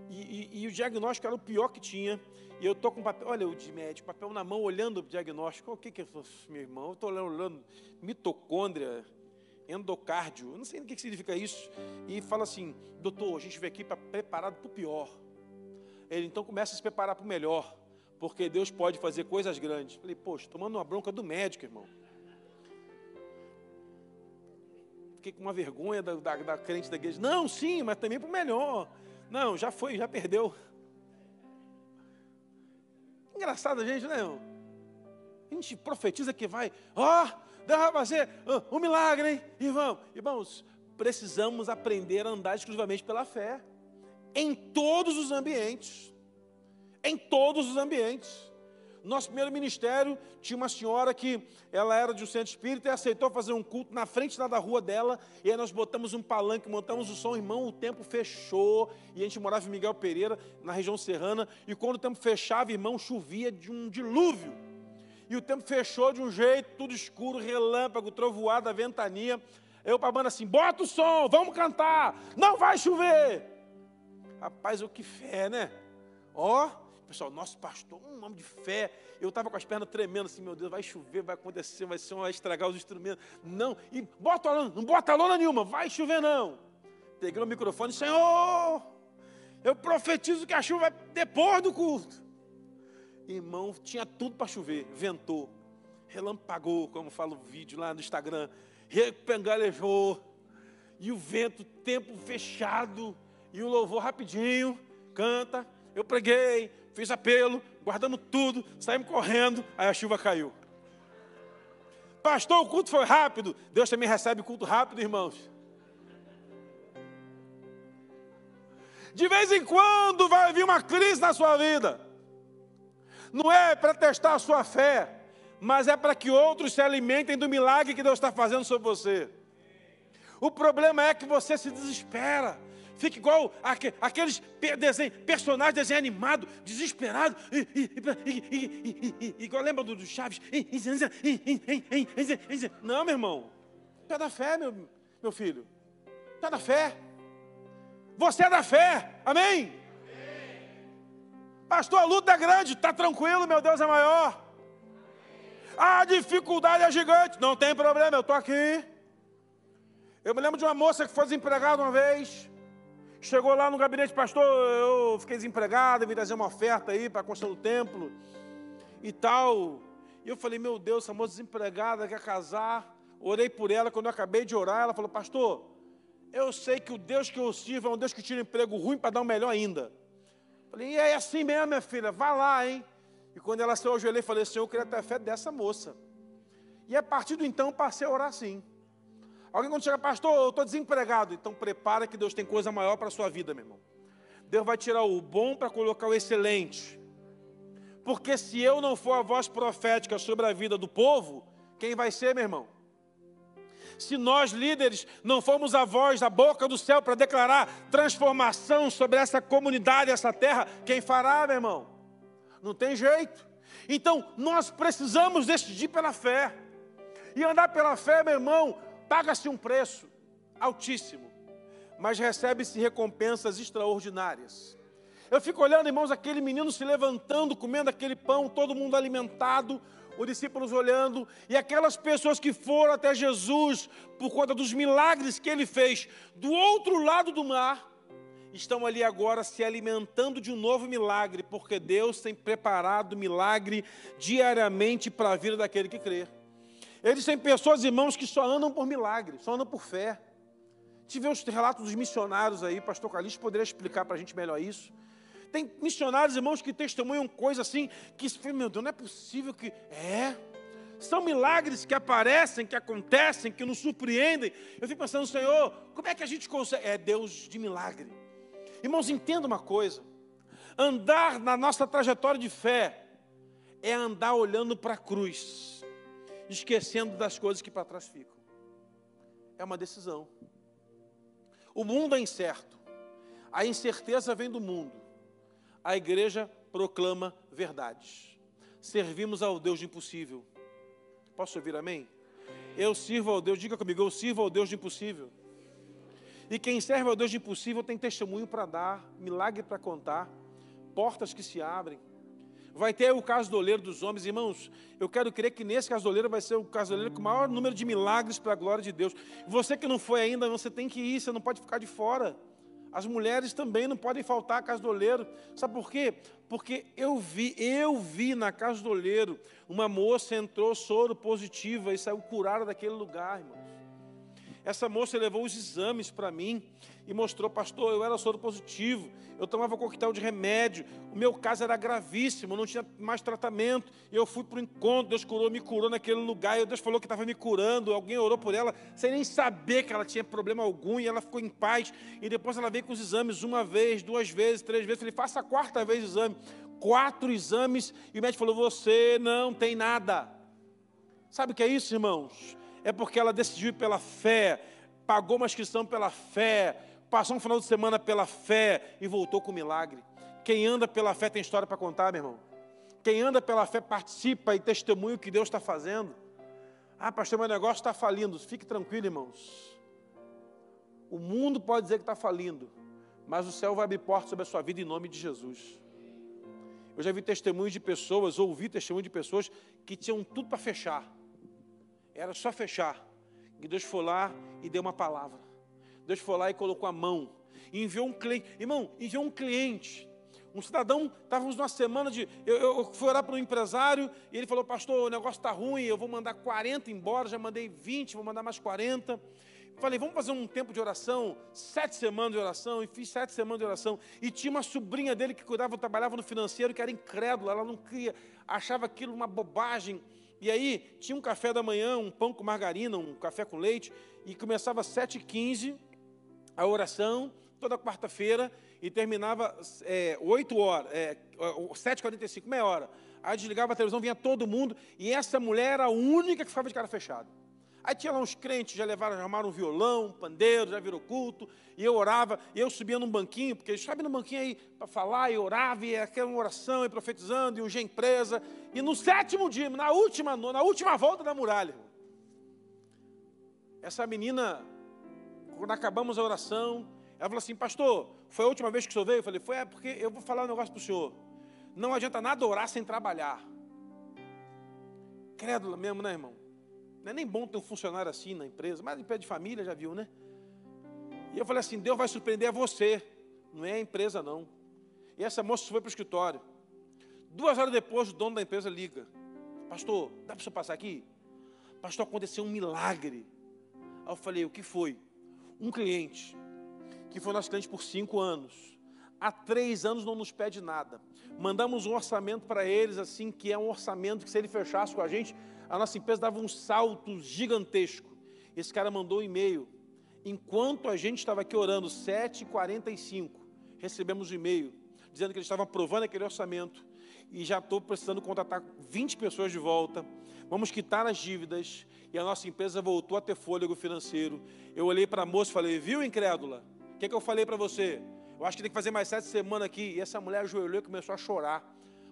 E, e, e o diagnóstico era o pior que tinha. E eu estou com papel, olha o de médico, papel na mão, olhando o diagnóstico. O que que é, meu irmão? Eu estou olhando mitocôndria, endocárdio, não sei o que significa isso. E fala assim, doutor, a gente veio aqui para preparado para o pior. Ele então começa a se preparar para o melhor, porque Deus pode fazer coisas grandes. Falei, poxa, tomando uma bronca do médico, irmão. Fiquei com uma vergonha da, da, da crente da igreja. Não, sim, mas também para o melhor. Não, já foi, já perdeu. Engraçado a gente, né, irmão? A gente profetiza que vai, ó, oh, Deus vai fazer um milagre, hein? Vamos, irmãos, precisamos aprender a andar exclusivamente pela fé em todos os ambientes. Em todos os ambientes. Nosso primeiro ministério tinha uma senhora que ela era de um centro espírita e aceitou fazer um culto na frente da rua dela. E aí nós botamos um palanque, montamos o som, irmão, o tempo fechou. E a gente morava em Miguel Pereira, na região serrana. E quando o tempo fechava, irmão, chovia de um dilúvio. E o tempo fechou de um jeito, tudo escuro, relâmpago, trovoada, ventania. Eu para a banda assim, bota o som, vamos cantar, não vai chover. Rapaz, o que fé, né? Ó, pessoal, nosso pastor, um homem de fé. Eu estava com as pernas tremendo assim, meu Deus, vai chover, vai acontecer, vai, ser, vai estragar os instrumentos. Não, e bota a lona, não bota a lona nenhuma, vai chover não. Peguei o microfone, Senhor, eu profetizo que a chuva vai depois do culto. Irmão, tinha tudo para chover, ventou, relampagou, como fala o vídeo lá no Instagram, repengalejou, e o vento, tempo fechado, e o louvor rapidinho, canta. Eu preguei, fiz apelo, guardamos tudo, saímos correndo, aí a chuva caiu. Pastor, o culto foi rápido. Deus também recebe culto rápido, irmãos. De vez em quando vai vir uma crise na sua vida. Não é para testar a sua fé, mas é para que outros se alimentem do milagre que Deus está fazendo sobre você. O problema é que você se desespera. Fica igual aqueles personagens desenho animado, desesperado, igual lembra do, do Chaves? Não, meu irmão. Tu é da fé, meu, meu filho. Tu é da fé. Você é da fé. Amém? Pastor, a luta é grande, está tranquilo, meu Deus é maior. A dificuldade é gigante, não tem problema, eu estou aqui. Eu me lembro de uma moça que foi desempregada uma vez. Chegou lá no gabinete, pastor, eu fiquei desempregado, vim trazer uma oferta aí para a construção do templo e tal. E eu falei, meu Deus, essa moça desempregada quer casar. Orei por ela, quando eu acabei de orar, ela falou, pastor, eu sei que o Deus que eu sirvo é um Deus que tira emprego ruim para dar um melhor ainda. Falei, e é assim mesmo, minha filha, vá lá, hein? E quando ela se ajoelhei, falei, Senhor, eu queria ter a fé dessa moça. E a partir do então, passei a orar assim. Alguém quando chega, pastor, eu estou desempregado. Então prepara que Deus tem coisa maior para a sua vida, meu irmão. Deus vai tirar o bom para colocar o excelente. Porque se eu não for a voz profética sobre a vida do povo, quem vai ser, meu irmão? Se nós líderes não formos a voz da boca do céu para declarar transformação sobre essa comunidade, essa terra, quem fará, meu irmão? Não tem jeito. Então, nós precisamos decidir pela fé. E andar pela fé, meu irmão, Paga-se um preço altíssimo, mas recebe-se recompensas extraordinárias. Eu fico olhando, irmãos, aquele menino se levantando, comendo aquele pão, todo mundo alimentado, os discípulos olhando, e aquelas pessoas que foram até Jesus por conta dos milagres que ele fez do outro lado do mar, estão ali agora se alimentando de um novo milagre, porque Deus tem preparado milagre diariamente para a vida daquele que crê. Eles têm pessoas, irmãos, que só andam por milagre, só andam por fé. Tive os relatos dos missionários aí, pastor Calixto poderia explicar para a gente melhor isso. Tem missionários, irmãos, que testemunham coisas assim, que, meu Deus, não é possível que. É. São milagres que aparecem, que acontecem, que nos surpreendem. Eu fico pensando, Senhor, como é que a gente consegue? É Deus de milagre. Irmãos, entenda uma coisa: andar na nossa trajetória de fé é andar olhando para a cruz, esquecendo das coisas que para trás ficam. É uma decisão. O mundo é incerto, a incerteza vem do mundo, a igreja proclama verdades. Servimos ao Deus de impossível. Posso ouvir amém? Eu sirvo ao Deus, diga comigo, eu sirvo ao Deus de impossível. E quem serve ao Deus de impossível tem testemunho para dar, milagre para contar, portas que se abrem. Vai ter o casoleiro dos homens, irmãos. Eu quero crer que nesse casoleiro vai ser o casoleiro com o maior número de milagres para a glória de Deus. Você que não foi ainda, você tem que ir, você não pode ficar de fora. As mulheres também não podem faltar à casa do oleiro. Sabe por quê? Porque eu vi, eu vi na casa do oleiro, uma moça entrou soro positiva e saiu curada daquele lugar, irmãos. Essa moça levou os exames para mim e mostrou, pastor, eu era soro positivo, eu tomava coquetel de remédio, o meu caso era gravíssimo, não tinha mais tratamento. Eu fui para o encontro, Deus curou, me curou naquele lugar, e Deus falou que estava me curando, alguém orou por ela, sem nem saber que ela tinha problema algum, e ela ficou em paz. E depois ela veio com os exames uma vez, duas vezes, três vezes. Falei, faça a quarta vez o exame. Quatro exames, e o médico falou: Você não tem nada. Sabe o que é isso, irmãos? É porque ela decidiu pela fé, pagou uma inscrição pela fé, passou um final de semana pela fé e voltou com milagre. Quem anda pela fé tem história para contar, meu irmão. Quem anda pela fé participa e testemunha o que Deus está fazendo. Ah, pastor, meu negócio está falindo. Fique tranquilo, irmãos. O mundo pode dizer que está falindo, mas o céu vai abrir portas sobre a sua vida em nome de Jesus. Eu já vi testemunhos de pessoas, ouvi testemunhos de pessoas que tinham tudo para fechar. Era só fechar. E Deus foi lá e deu uma palavra. Deus foi lá e colocou a mão. E enviou um cliente. Irmão, enviou um cliente. Um cidadão, estávamos numa semana de. Eu, eu fui orar para um empresário e ele falou: Pastor, o negócio está ruim, eu vou mandar 40 embora, já mandei 20, vou mandar mais 40. Falei, vamos fazer um tempo de oração, sete semanas de oração, e fiz sete semanas de oração. E tinha uma sobrinha dele que cuidava, trabalhava no financeiro, que era incrédula, ela não queria, achava aquilo uma bobagem. E aí tinha um café da manhã, um pão com margarina, um café com leite, e começava às 7h15, a oração toda quarta-feira e terminava é, 8 horas, é, 7h45, meia hora. Aí desligava a televisão, vinha todo mundo, e essa mulher era a única que ficava de cara fechada. Aí tinha lá uns crentes, já levaram, já armaram um violão, um pandeiro, já virou culto, e eu orava, e eu subia num banquinho, porque sabe no banquinho aí para falar, e orava, e aquela oração, e profetizando, e um G empresa. E no sétimo dia, na última, na última volta da muralha, essa menina quando acabamos a oração, ela falou assim, pastor, foi a última vez que o senhor veio? Eu falei, foi, é porque eu vou falar um negócio para o senhor. Não adianta nada orar sem trabalhar. Crédula mesmo, né, irmão? Não é nem bom ter um funcionário assim na empresa, mas em pé de família, já viu, né? E eu falei assim, Deus vai surpreender a você, não é a empresa não. E essa moça foi para o escritório. Duas horas depois, o dono da empresa liga. Pastor, dá para você passar aqui? Pastor, aconteceu um milagre. Aí eu falei, o que foi? um cliente, que foi nosso cliente por cinco anos, há três anos não nos pede nada. Mandamos um orçamento para eles, assim, que é um orçamento que se ele fechasse com a gente, a nossa empresa dava um salto gigantesco. Esse cara mandou um e-mail. Enquanto a gente estava aqui orando, 7h45, recebemos um e-mail dizendo que eles estavam aprovando aquele orçamento e já estou precisando contratar 20 pessoas de volta. Vamos quitar as dívidas e a nossa empresa voltou a ter fôlego financeiro. Eu olhei para a moça e falei, viu, incrédula? O que, é que eu falei para você? Eu acho que tem que fazer mais sete semanas aqui. E essa mulher ajoelhou e começou a chorar,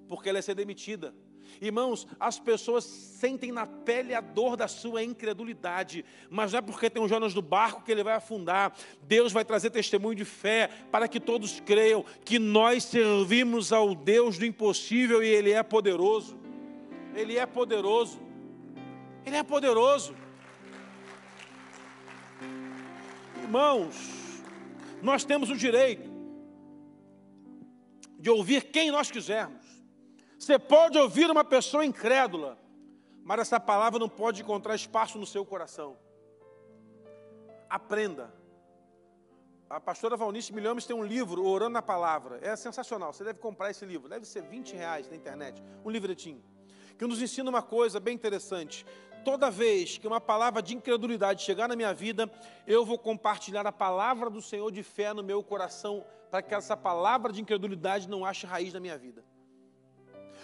porque ela ia ser demitida. Irmãos, as pessoas sentem na pele a dor da sua incredulidade, mas não é porque tem um Jonas do barco que ele vai afundar. Deus vai trazer testemunho de fé para que todos creiam que nós servimos ao Deus do impossível e Ele é poderoso. Ele é poderoso. Ele é poderoso. Irmãos, nós temos o direito de ouvir quem nós quisermos. Você pode ouvir uma pessoa incrédula, mas essa palavra não pode encontrar espaço no seu coração. Aprenda. A pastora Valnice Milhomes tem um livro, Orando na Palavra. É sensacional. Você deve comprar esse livro. Deve ser 20 reais na internet. Um livretinho. Que nos ensina uma coisa bem interessante. Toda vez que uma palavra de incredulidade chegar na minha vida, eu vou compartilhar a palavra do Senhor de fé no meu coração, para que essa palavra de incredulidade não ache raiz na minha vida.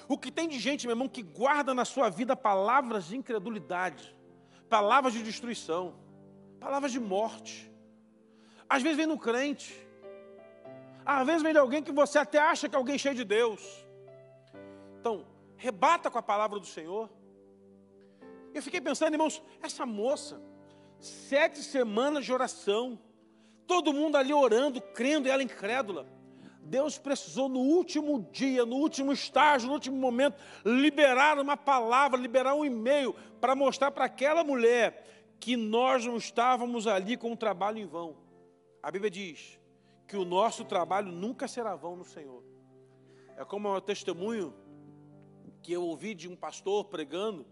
O que tem de gente, meu irmão, que guarda na sua vida palavras de incredulidade, palavras de destruição, palavras de morte. Às vezes vem no crente, às vezes vem de alguém que você até acha que é alguém cheio de Deus. Então, rebata com a palavra do Senhor. Eu fiquei pensando, irmãos, essa moça, sete semanas de oração, todo mundo ali orando, crendo, e ela incrédula. Deus precisou no último dia, no último estágio, no último momento, liberar uma palavra, liberar um e-mail para mostrar para aquela mulher que nós não estávamos ali com um trabalho em vão. A Bíblia diz que o nosso trabalho nunca será vão no Senhor. É como um testemunho que eu ouvi de um pastor pregando,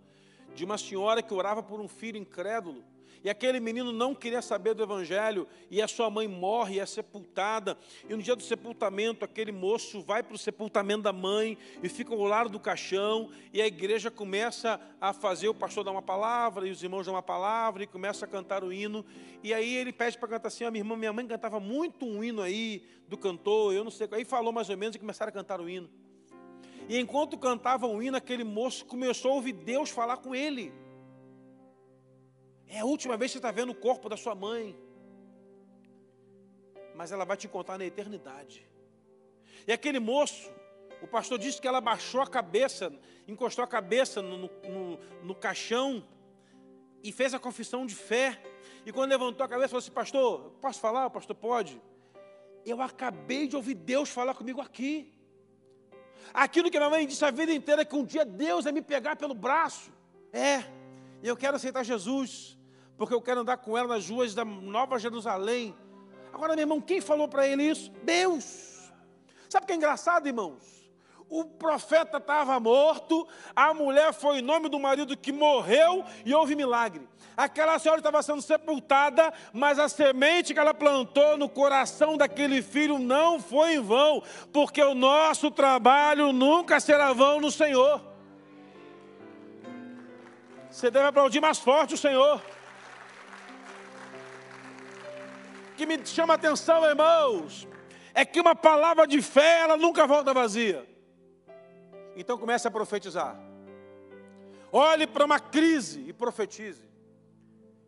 de uma senhora que orava por um filho incrédulo. E aquele menino não queria saber do Evangelho, e a sua mãe morre, é sepultada. E no dia do sepultamento, aquele moço vai para o sepultamento da mãe e fica ao lado do caixão. E a igreja começa a fazer o pastor dar uma palavra, e os irmãos dão uma palavra, e começa a cantar o hino. E aí ele pede para cantar assim: a minha irmã, minha mãe cantava muito um hino aí do cantor, eu não sei. Aí falou mais ou menos e começaram a cantar o hino. E enquanto cantavam o hino, aquele moço começou a ouvir Deus falar com ele. É a última vez que você está vendo o corpo da sua mãe. Mas ela vai te encontrar na eternidade. E aquele moço, o pastor disse que ela baixou a cabeça, encostou a cabeça no, no, no caixão e fez a confissão de fé. E quando levantou a cabeça, falou assim: Pastor, posso falar? O pastor pode. Eu acabei de ouvir Deus falar comigo aqui. Aquilo que minha mãe disse a vida inteira, que um dia Deus vai me pegar pelo braço. É, eu quero aceitar Jesus, porque eu quero andar com ela nas ruas da Nova Jerusalém. Agora, meu irmão, quem falou para ele isso? Deus. Sabe o que é engraçado, irmãos? O profeta estava morto, a mulher foi em nome do marido que morreu e houve milagre. Aquela senhora estava sendo sepultada, mas a semente que ela plantou no coração daquele filho não foi em vão, porque o nosso trabalho nunca será vão no Senhor. Você deve aplaudir mais forte o Senhor. O que me chama a atenção, irmãos, é que uma palavra de fé, ela nunca volta vazia. Então comece a profetizar. Olhe para uma crise e profetize.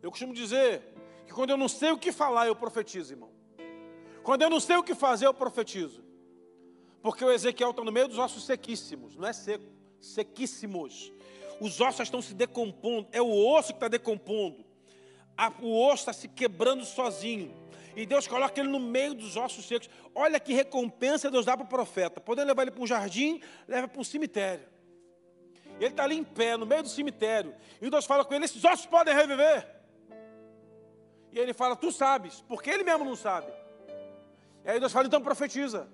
Eu costumo dizer que quando eu não sei o que falar, eu profetizo, irmão. Quando eu não sei o que fazer, eu profetizo. Porque o Ezequiel está no meio dos ossos sequíssimos, não é seco, sequíssimos. Os ossos estão se decompondo, é o osso que está decompondo. O osso está se quebrando sozinho. E Deus coloca ele no meio dos ossos secos. Olha que recompensa Deus dá para o profeta. Podendo levar ele para um jardim, leva para um cemitério. Ele está ali em pé, no meio do cemitério. E Deus fala com ele: esses ossos podem reviver. E ele fala: Tu sabes, porque ele mesmo não sabe. E aí Deus fala: Então profetiza.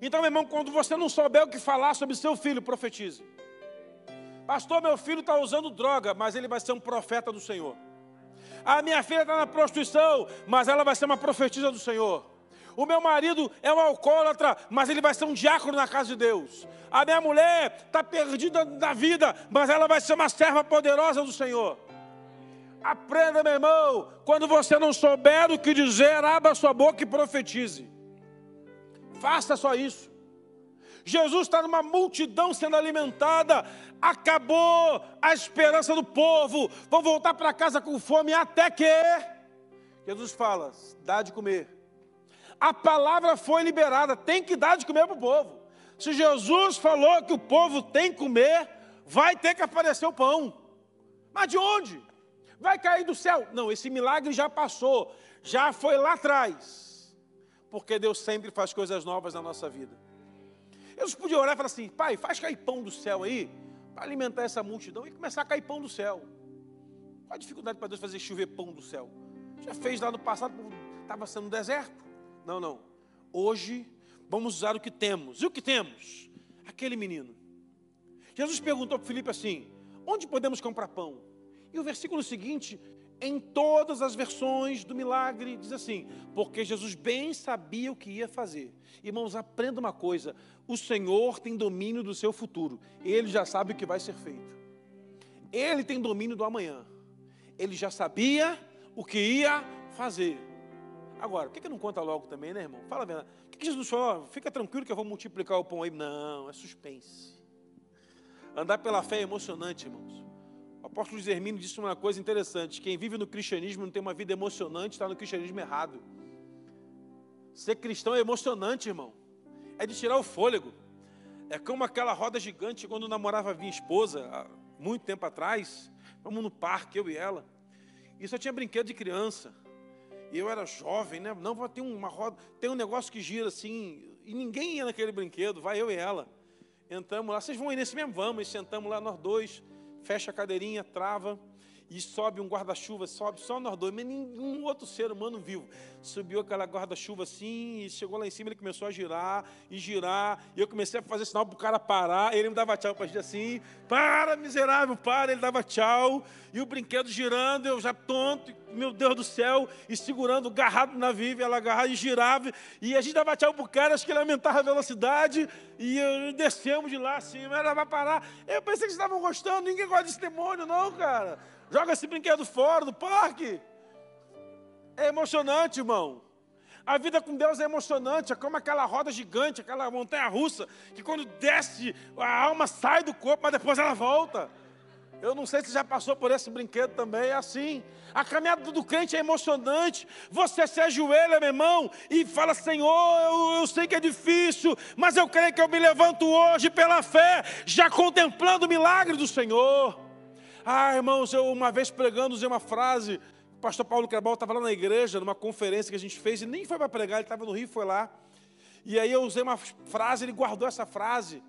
Então, meu irmão, quando você não souber o que falar sobre seu filho, profetize. Pastor, meu filho está usando droga, mas ele vai ser um profeta do Senhor. A minha filha está na prostituição, mas ela vai ser uma profetisa do Senhor. O meu marido é um alcoólatra, mas ele vai ser um diácono na casa de Deus. A minha mulher está perdida da vida, mas ela vai ser uma serva poderosa do Senhor. Aprenda, meu irmão, quando você não souber o que dizer, abra sua boca e profetize. Faça só isso. Jesus está numa multidão sendo alimentada, acabou a esperança do povo, vão voltar para casa com fome, até que Jesus fala: dá de comer. A palavra foi liberada, tem que dar de comer para o povo. Se Jesus falou que o povo tem que comer, vai ter que aparecer o pão. Mas de onde? Vai cair do céu? Não, esse milagre já passou, já foi lá atrás. Porque Deus sempre faz coisas novas na nossa vida. Jesus podia orar e falar assim: Pai, faz cair pão do céu aí, para alimentar essa multidão e começar a cair pão do céu. Qual a dificuldade para Deus fazer chover pão do céu? Já fez lá no passado, estava sendo deserto? Não, não. Hoje vamos usar o que temos. E o que temos? Aquele menino. Jesus perguntou para Filipe assim: onde podemos comprar pão? E o versículo seguinte, em todas as versões do milagre, diz assim: porque Jesus bem sabia o que ia fazer. Irmãos, aprenda uma coisa: o Senhor tem domínio do seu futuro, ele já sabe o que vai ser feito. Ele tem domínio do amanhã, ele já sabia o que ia fazer. Agora, por que, que não conta logo também, né, irmão? Fala a verdade. O que, que Jesus falou? Fica tranquilo que eu vou multiplicar o pão aí. Não, é suspense. Andar pela fé é emocionante, irmãos. Apóstolo Hermínio disse uma coisa interessante: quem vive no cristianismo não tem uma vida emocionante, está no cristianismo errado. Ser cristão é emocionante, irmão. É de tirar o fôlego. É como aquela roda gigante quando namorava a minha esposa, há muito tempo atrás. Vamos no parque, eu e ela. E só tinha brinquedo de criança. E eu era jovem, né? Não, tem uma roda, tem um negócio que gira assim, e ninguém ia naquele brinquedo, vai eu e ela. Entramos lá, vocês vão ir nesse mesmo? Vamos, e sentamos lá nós dois, fecha a cadeirinha, trava e sobe um guarda-chuva, sobe só nós dois, mas nenhum outro ser humano vivo. Subiu aquela guarda-chuva assim, e chegou lá em cima, ele começou a girar e girar, e eu comecei a fazer sinal para o cara parar, ele me dava tchau para a gente assim, para miserável, para, ele dava tchau, e o brinquedo girando, eu já tonto, meu Deus do céu, e segurando, agarrado na viva, ela agarrava e girava, e a gente dava tchau para o cara, acho que ele aumentava a velocidade, e descemos de lá assim, mas ela vai parar. Eu pensei que vocês estavam gostando, ninguém gosta desse demônio, não, cara. Joga esse brinquedo fora do parque. É emocionante, irmão. A vida com Deus é emocionante, é como aquela roda gigante, aquela montanha russa, que quando desce, a alma sai do corpo, mas depois ela volta. Eu não sei se já passou por esse brinquedo também, é assim. A caminhada do crente é emocionante. Você se ajoelha, meu irmão, e fala: Senhor, eu, eu sei que é difícil, mas eu creio que eu me levanto hoje pela fé, já contemplando o milagre do Senhor. Ah, irmãos, eu uma vez pregando usei uma frase, o pastor Paulo Cabral estava lá na igreja, numa conferência que a gente fez, e nem foi para pregar, ele estava no Rio, foi lá. E aí eu usei uma frase, ele guardou essa frase.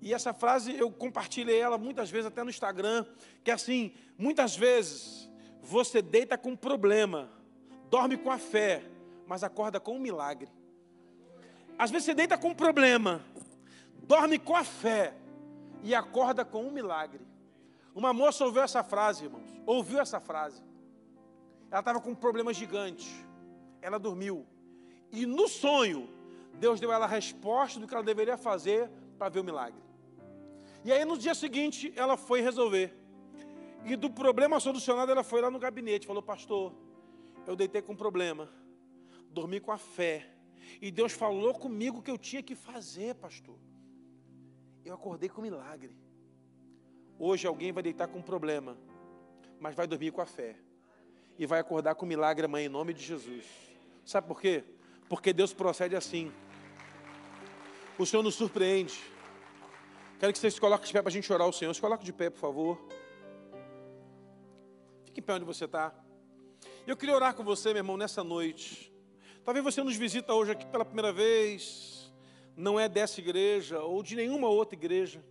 E essa frase eu compartilhei ela muitas vezes até no Instagram, que é assim, muitas vezes você deita com um problema, dorme com a fé, mas acorda com um milagre. Às vezes você deita com um problema, dorme com a fé e acorda com um milagre. Uma moça ouviu essa frase, irmãos. Ouviu essa frase. Ela estava com um problema gigante. Ela dormiu. E no sonho, Deus deu a ela a resposta do que ela deveria fazer para ver o milagre. E aí no dia seguinte, ela foi resolver. E do problema solucionado, ela foi lá no gabinete, falou: "Pastor, eu deitei com um problema. Dormi com a fé. E Deus falou comigo que eu tinha que fazer, pastor. Eu acordei com milagre. Hoje alguém vai deitar com um problema, mas vai dormir com a fé. E vai acordar com milagre amanhã, em nome de Jesus. Sabe por quê? Porque Deus procede assim. O Senhor nos surpreende. Quero que vocês coloquem de pé para a gente orar ao Senhor. Se coloque de pé, por favor. Fique em pé onde você está. Eu queria orar com você, meu irmão, nessa noite. Talvez você nos visita hoje aqui pela primeira vez, não é dessa igreja ou de nenhuma outra igreja.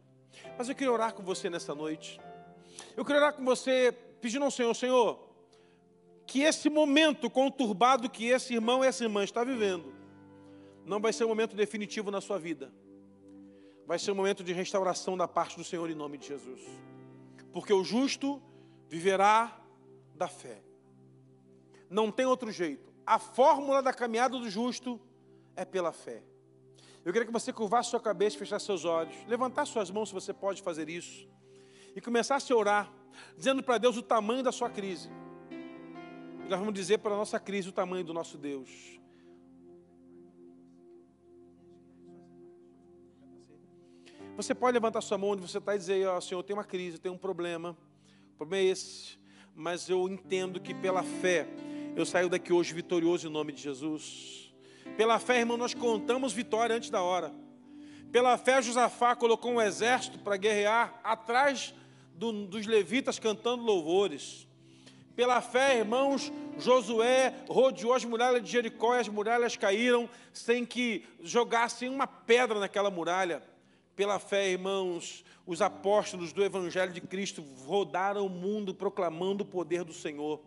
Mas eu queria orar com você nessa noite. Eu queria orar com você pedindo ao Senhor, Senhor, que esse momento conturbado que esse irmão e essa irmã está vivendo, não vai ser um momento definitivo na sua vida. Vai ser um momento de restauração da parte do Senhor em nome de Jesus. Porque o justo viverá da fé. Não tem outro jeito. A fórmula da caminhada do justo é pela fé. Eu queria que você curvasse sua cabeça, fechasse seus olhos, levantar suas mãos se você pode fazer isso, e começasse a orar, dizendo para Deus o tamanho da sua crise. E nós vamos dizer para a nossa crise o tamanho do nosso Deus. Você pode levantar sua mão onde você está e dizer, ó, oh, Senhor, eu tenho uma crise, eu tenho um problema. O problema é esse, mas eu entendo que pela fé eu saio daqui hoje vitorioso em nome de Jesus. Pela fé, irmão, nós contamos vitória antes da hora. Pela fé, Josafá colocou um exército para guerrear atrás do, dos levitas cantando louvores. Pela fé, irmãos, Josué rodeou as muralhas de Jericó e as muralhas caíram sem que jogassem uma pedra naquela muralha. Pela fé, irmãos, os apóstolos do Evangelho de Cristo rodaram o mundo proclamando o poder do Senhor.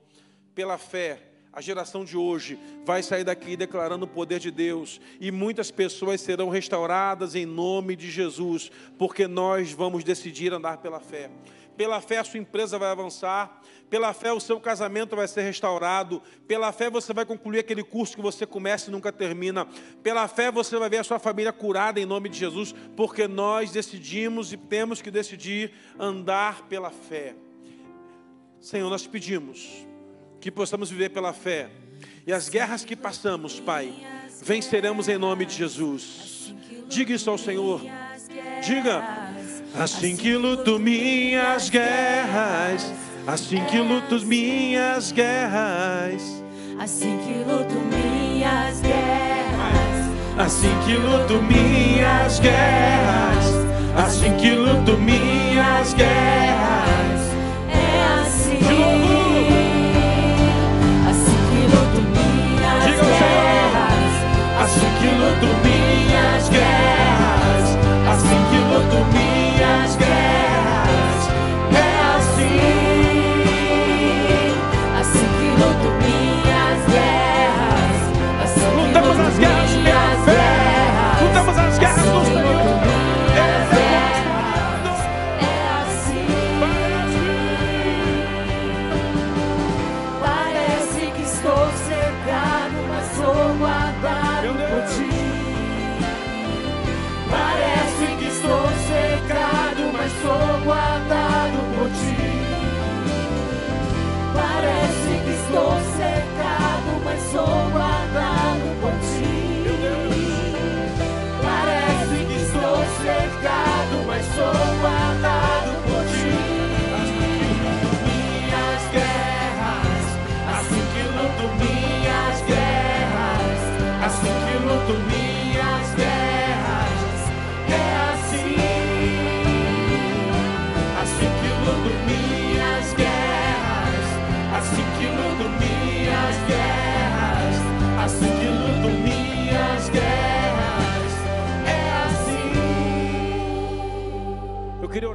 Pela fé, a geração de hoje vai sair daqui declarando o poder de Deus e muitas pessoas serão restauradas em nome de Jesus, porque nós vamos decidir andar pela fé. Pela fé a sua empresa vai avançar, pela fé o seu casamento vai ser restaurado, pela fé você vai concluir aquele curso que você começa e nunca termina. Pela fé você vai ver a sua família curada em nome de Jesus, porque nós decidimos e temos que decidir andar pela fé. Senhor, nós pedimos que possamos viver pela fé. E as guerras que passamos, Pai, venceremos em nome de Jesus. Diga isso ao Senhor. Diga. Assim que luto minhas guerras, assim que luto minhas guerras. Assim que luto minhas guerras. Assim que luto minhas guerras. Assim que luto minhas guerras.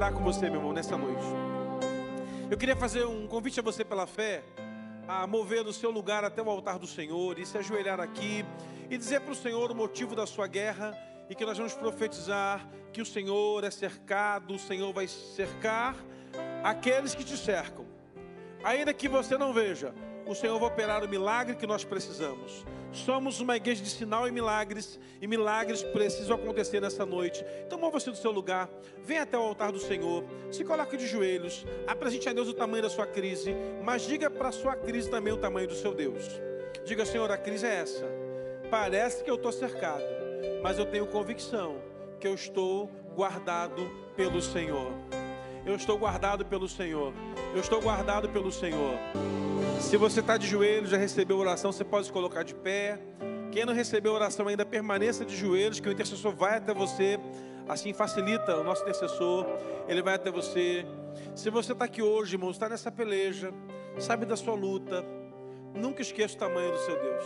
Orar com você, meu irmão, nessa noite. Eu queria fazer um convite a você pela fé, a mover do seu lugar até o altar do Senhor e se ajoelhar aqui e dizer para o Senhor o motivo da sua guerra e que nós vamos profetizar que o Senhor é cercado, o Senhor vai cercar aqueles que te cercam. Ainda que você não veja, o Senhor vai operar o milagre que nós precisamos. Somos uma igreja de sinal e milagres, e milagres precisam acontecer nessa noite. Então mova-se do seu lugar, venha até o altar do Senhor, se coloque de joelhos, apresente a Deus o tamanho da sua crise, mas diga para a sua crise também o tamanho do seu Deus. Diga, Senhor, a crise é essa. Parece que eu estou cercado, mas eu tenho convicção que eu estou guardado pelo Senhor. Eu estou guardado pelo Senhor. Eu estou guardado pelo Senhor. Se você está de joelhos, já recebeu oração, você pode se colocar de pé. Quem não recebeu oração ainda, permaneça de joelhos, que o intercessor vai até você. Assim facilita o nosso intercessor, ele vai até você. Se você está aqui hoje, irmão, está nessa peleja, sabe da sua luta, nunca esqueça o tamanho do seu Deus.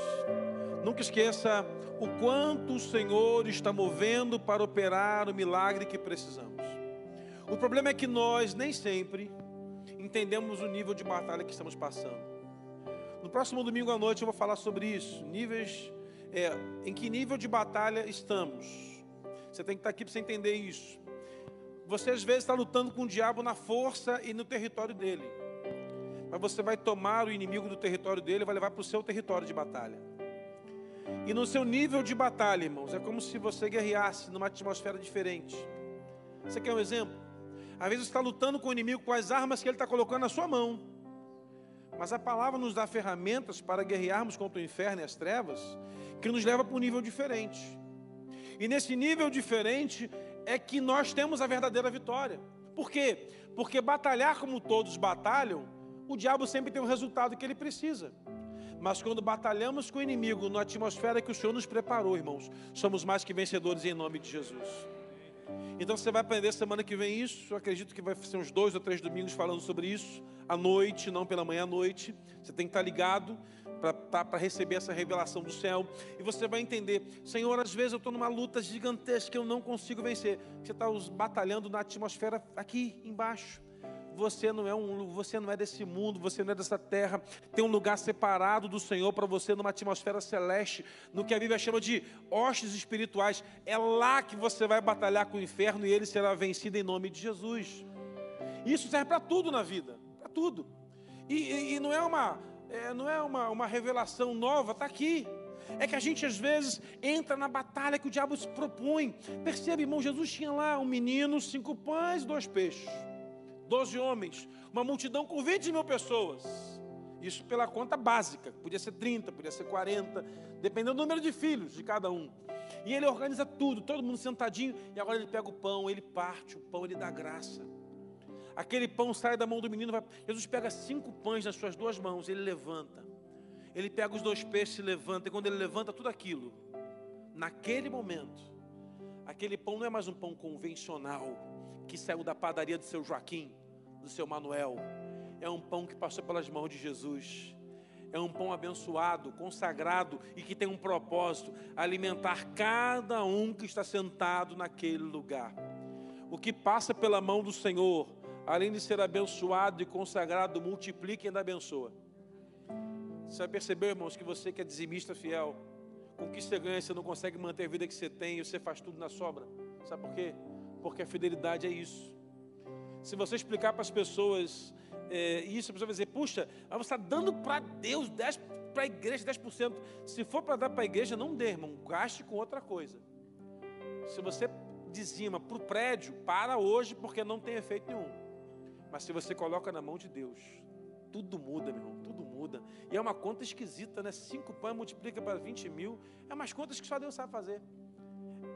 Nunca esqueça o quanto o Senhor está movendo para operar o milagre que precisamos. O problema é que nós nem sempre entendemos o nível de batalha que estamos passando. No próximo domingo à noite eu vou falar sobre isso. Níveis, é, em que nível de batalha estamos? Você tem que estar aqui para você entender isso. Você às vezes está lutando com o diabo na força e no território dele. Mas você vai tomar o inimigo do território dele e vai levar para o seu território de batalha. E no seu nível de batalha, irmãos, é como se você guerreasse numa atmosfera diferente. Você quer um exemplo? Às vezes está lutando com o inimigo com as armas que ele está colocando na sua mão. Mas a palavra nos dá ferramentas para guerrearmos contra o inferno e as trevas, que nos leva para um nível diferente. E nesse nível diferente é que nós temos a verdadeira vitória. Por quê? Porque batalhar como todos batalham, o diabo sempre tem o resultado que ele precisa. Mas quando batalhamos com o inimigo na atmosfera que o Senhor nos preparou, irmãos, somos mais que vencedores em nome de Jesus. Então você vai aprender semana que vem isso. Eu acredito que vai ser uns dois ou três domingos falando sobre isso. À noite, não pela manhã à noite. Você tem que estar ligado para tá, receber essa revelação do céu. E você vai entender, Senhor, às vezes eu estou numa luta gigantesca que eu não consigo vencer. Você está batalhando na atmosfera aqui embaixo. Você não é um, você não é desse mundo, você não é dessa terra. Tem um lugar separado do Senhor para você numa atmosfera celeste, no que a Bíblia chama de hostes espirituais. É lá que você vai batalhar com o inferno e ele será vencido em nome de Jesus. Isso serve para tudo na vida, para tudo. E, e, e, não é uma, é, não é uma, uma revelação nova, está aqui. É que a gente às vezes entra na batalha que o diabo se propõe. Percebe, irmão, Jesus tinha lá um menino, cinco pães e dois peixes doze homens, uma multidão com 20 mil pessoas. Isso pela conta básica, podia ser 30, podia ser 40, dependendo do número de filhos de cada um. E ele organiza tudo, todo mundo sentadinho, e agora ele pega o pão, ele parte o pão, ele dá graça. Aquele pão sai da mão do menino, vai... Jesus pega cinco pães nas suas duas mãos, ele levanta. Ele pega os dois peixes e levanta, e quando ele levanta tudo aquilo, naquele momento, aquele pão não é mais um pão convencional, que saiu da padaria do seu Joaquim, do seu Manuel. É um pão que passou pelas mãos de Jesus. É um pão abençoado, consagrado e que tem um propósito: alimentar cada um que está sentado naquele lugar. O que passa pela mão do Senhor, além de ser abençoado e consagrado, multiplica e ainda abençoa. Você vai perceber, irmãos, que você que é dizimista fiel, com o que você ganha, você não consegue manter a vida que você tem, e você faz tudo na sobra. Sabe por quê? Porque a fidelidade é isso. Se você explicar para as pessoas é, isso, a pessoa vai dizer: puxa, você está dando para Deus 10%, para a igreja 10%. Se for para dar para a igreja, não dê, irmão, gaste com outra coisa. Se você dizima para o prédio, para hoje, porque não tem efeito nenhum. Mas se você coloca na mão de Deus, tudo muda, meu irmão, tudo muda. E é uma conta esquisita, né? Cinco pães multiplica para 20 mil. É umas contas que só Deus sabe fazer.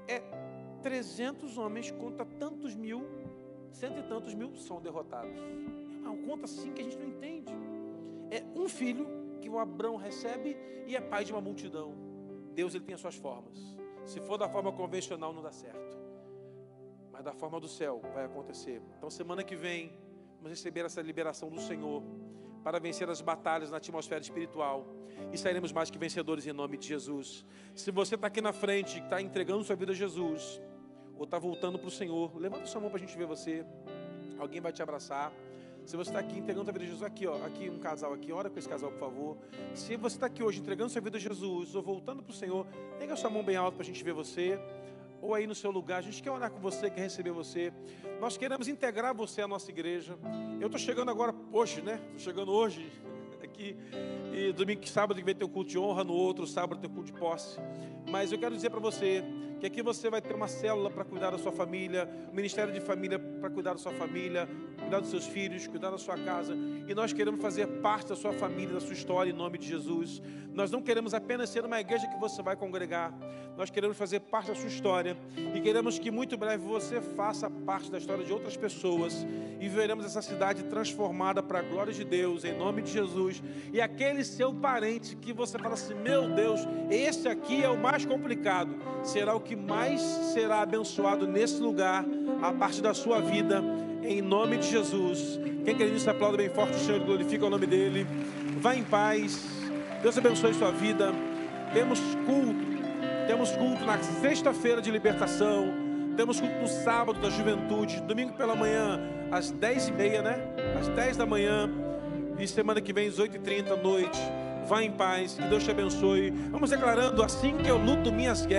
É 300 homens contra tantos mil, cento e tantos mil são derrotados. É uma conta assim que a gente não entende. É um filho que o Abraão recebe e é pai de uma multidão. Deus ele tem as suas formas. Se for da forma convencional não dá certo. Mas da forma do céu vai acontecer. Então semana que vem vamos receber essa liberação do Senhor para vencer as batalhas na atmosfera espiritual. E sairemos mais que vencedores em nome de Jesus. Se você está aqui na frente, está entregando sua vida a Jesus, ou está voltando para o Senhor, levanta sua mão para a gente ver você. Alguém vai te abraçar. Se você está aqui entregando sua vida a Jesus, aqui, ó, aqui um casal aqui, ora com esse casal, por favor. Se você está aqui hoje entregando sua vida a Jesus, ou voltando para o Senhor, pega sua mão bem alta para a gente ver você. Ou aí no seu lugar, a gente quer orar com você, quer receber você. Nós queremos integrar você à nossa igreja. Eu estou chegando agora hoje, né? Estou chegando hoje *laughs* aqui. E domingo, sábado que vem ter o culto de honra, no outro sábado tem o culto de posse. Mas eu quero dizer para você que aqui você vai ter uma célula para cuidar da sua família, um ministério de família para cuidar da sua família, cuidar dos seus filhos, cuidar da sua casa. E nós queremos fazer parte da sua família, da sua história, em nome de Jesus. Nós não queremos apenas ser uma igreja que você vai congregar, nós queremos fazer parte da sua história e queremos que muito breve você faça parte da história de outras pessoas e veremos essa cidade transformada para a glória de Deus, em nome de Jesus. E aquele seu parente que você fala assim: meu Deus, esse aqui é o mais complicado, será o que mais será abençoado nesse lugar, a parte da sua vida, em nome de Jesus. Quem quer nisso, aplauda bem forte o Senhor, glorifica o nome dele. Vá em paz, Deus abençoe sua vida. Temos culto, temos culto na sexta-feira de libertação, temos culto no sábado da juventude, domingo pela manhã, às dez e meia, né? Às dez da manhã, e semana que vem, às oito e trinta, noite. Vá em paz, que Deus te abençoe. Vamos declarando assim que eu luto minhas guerras.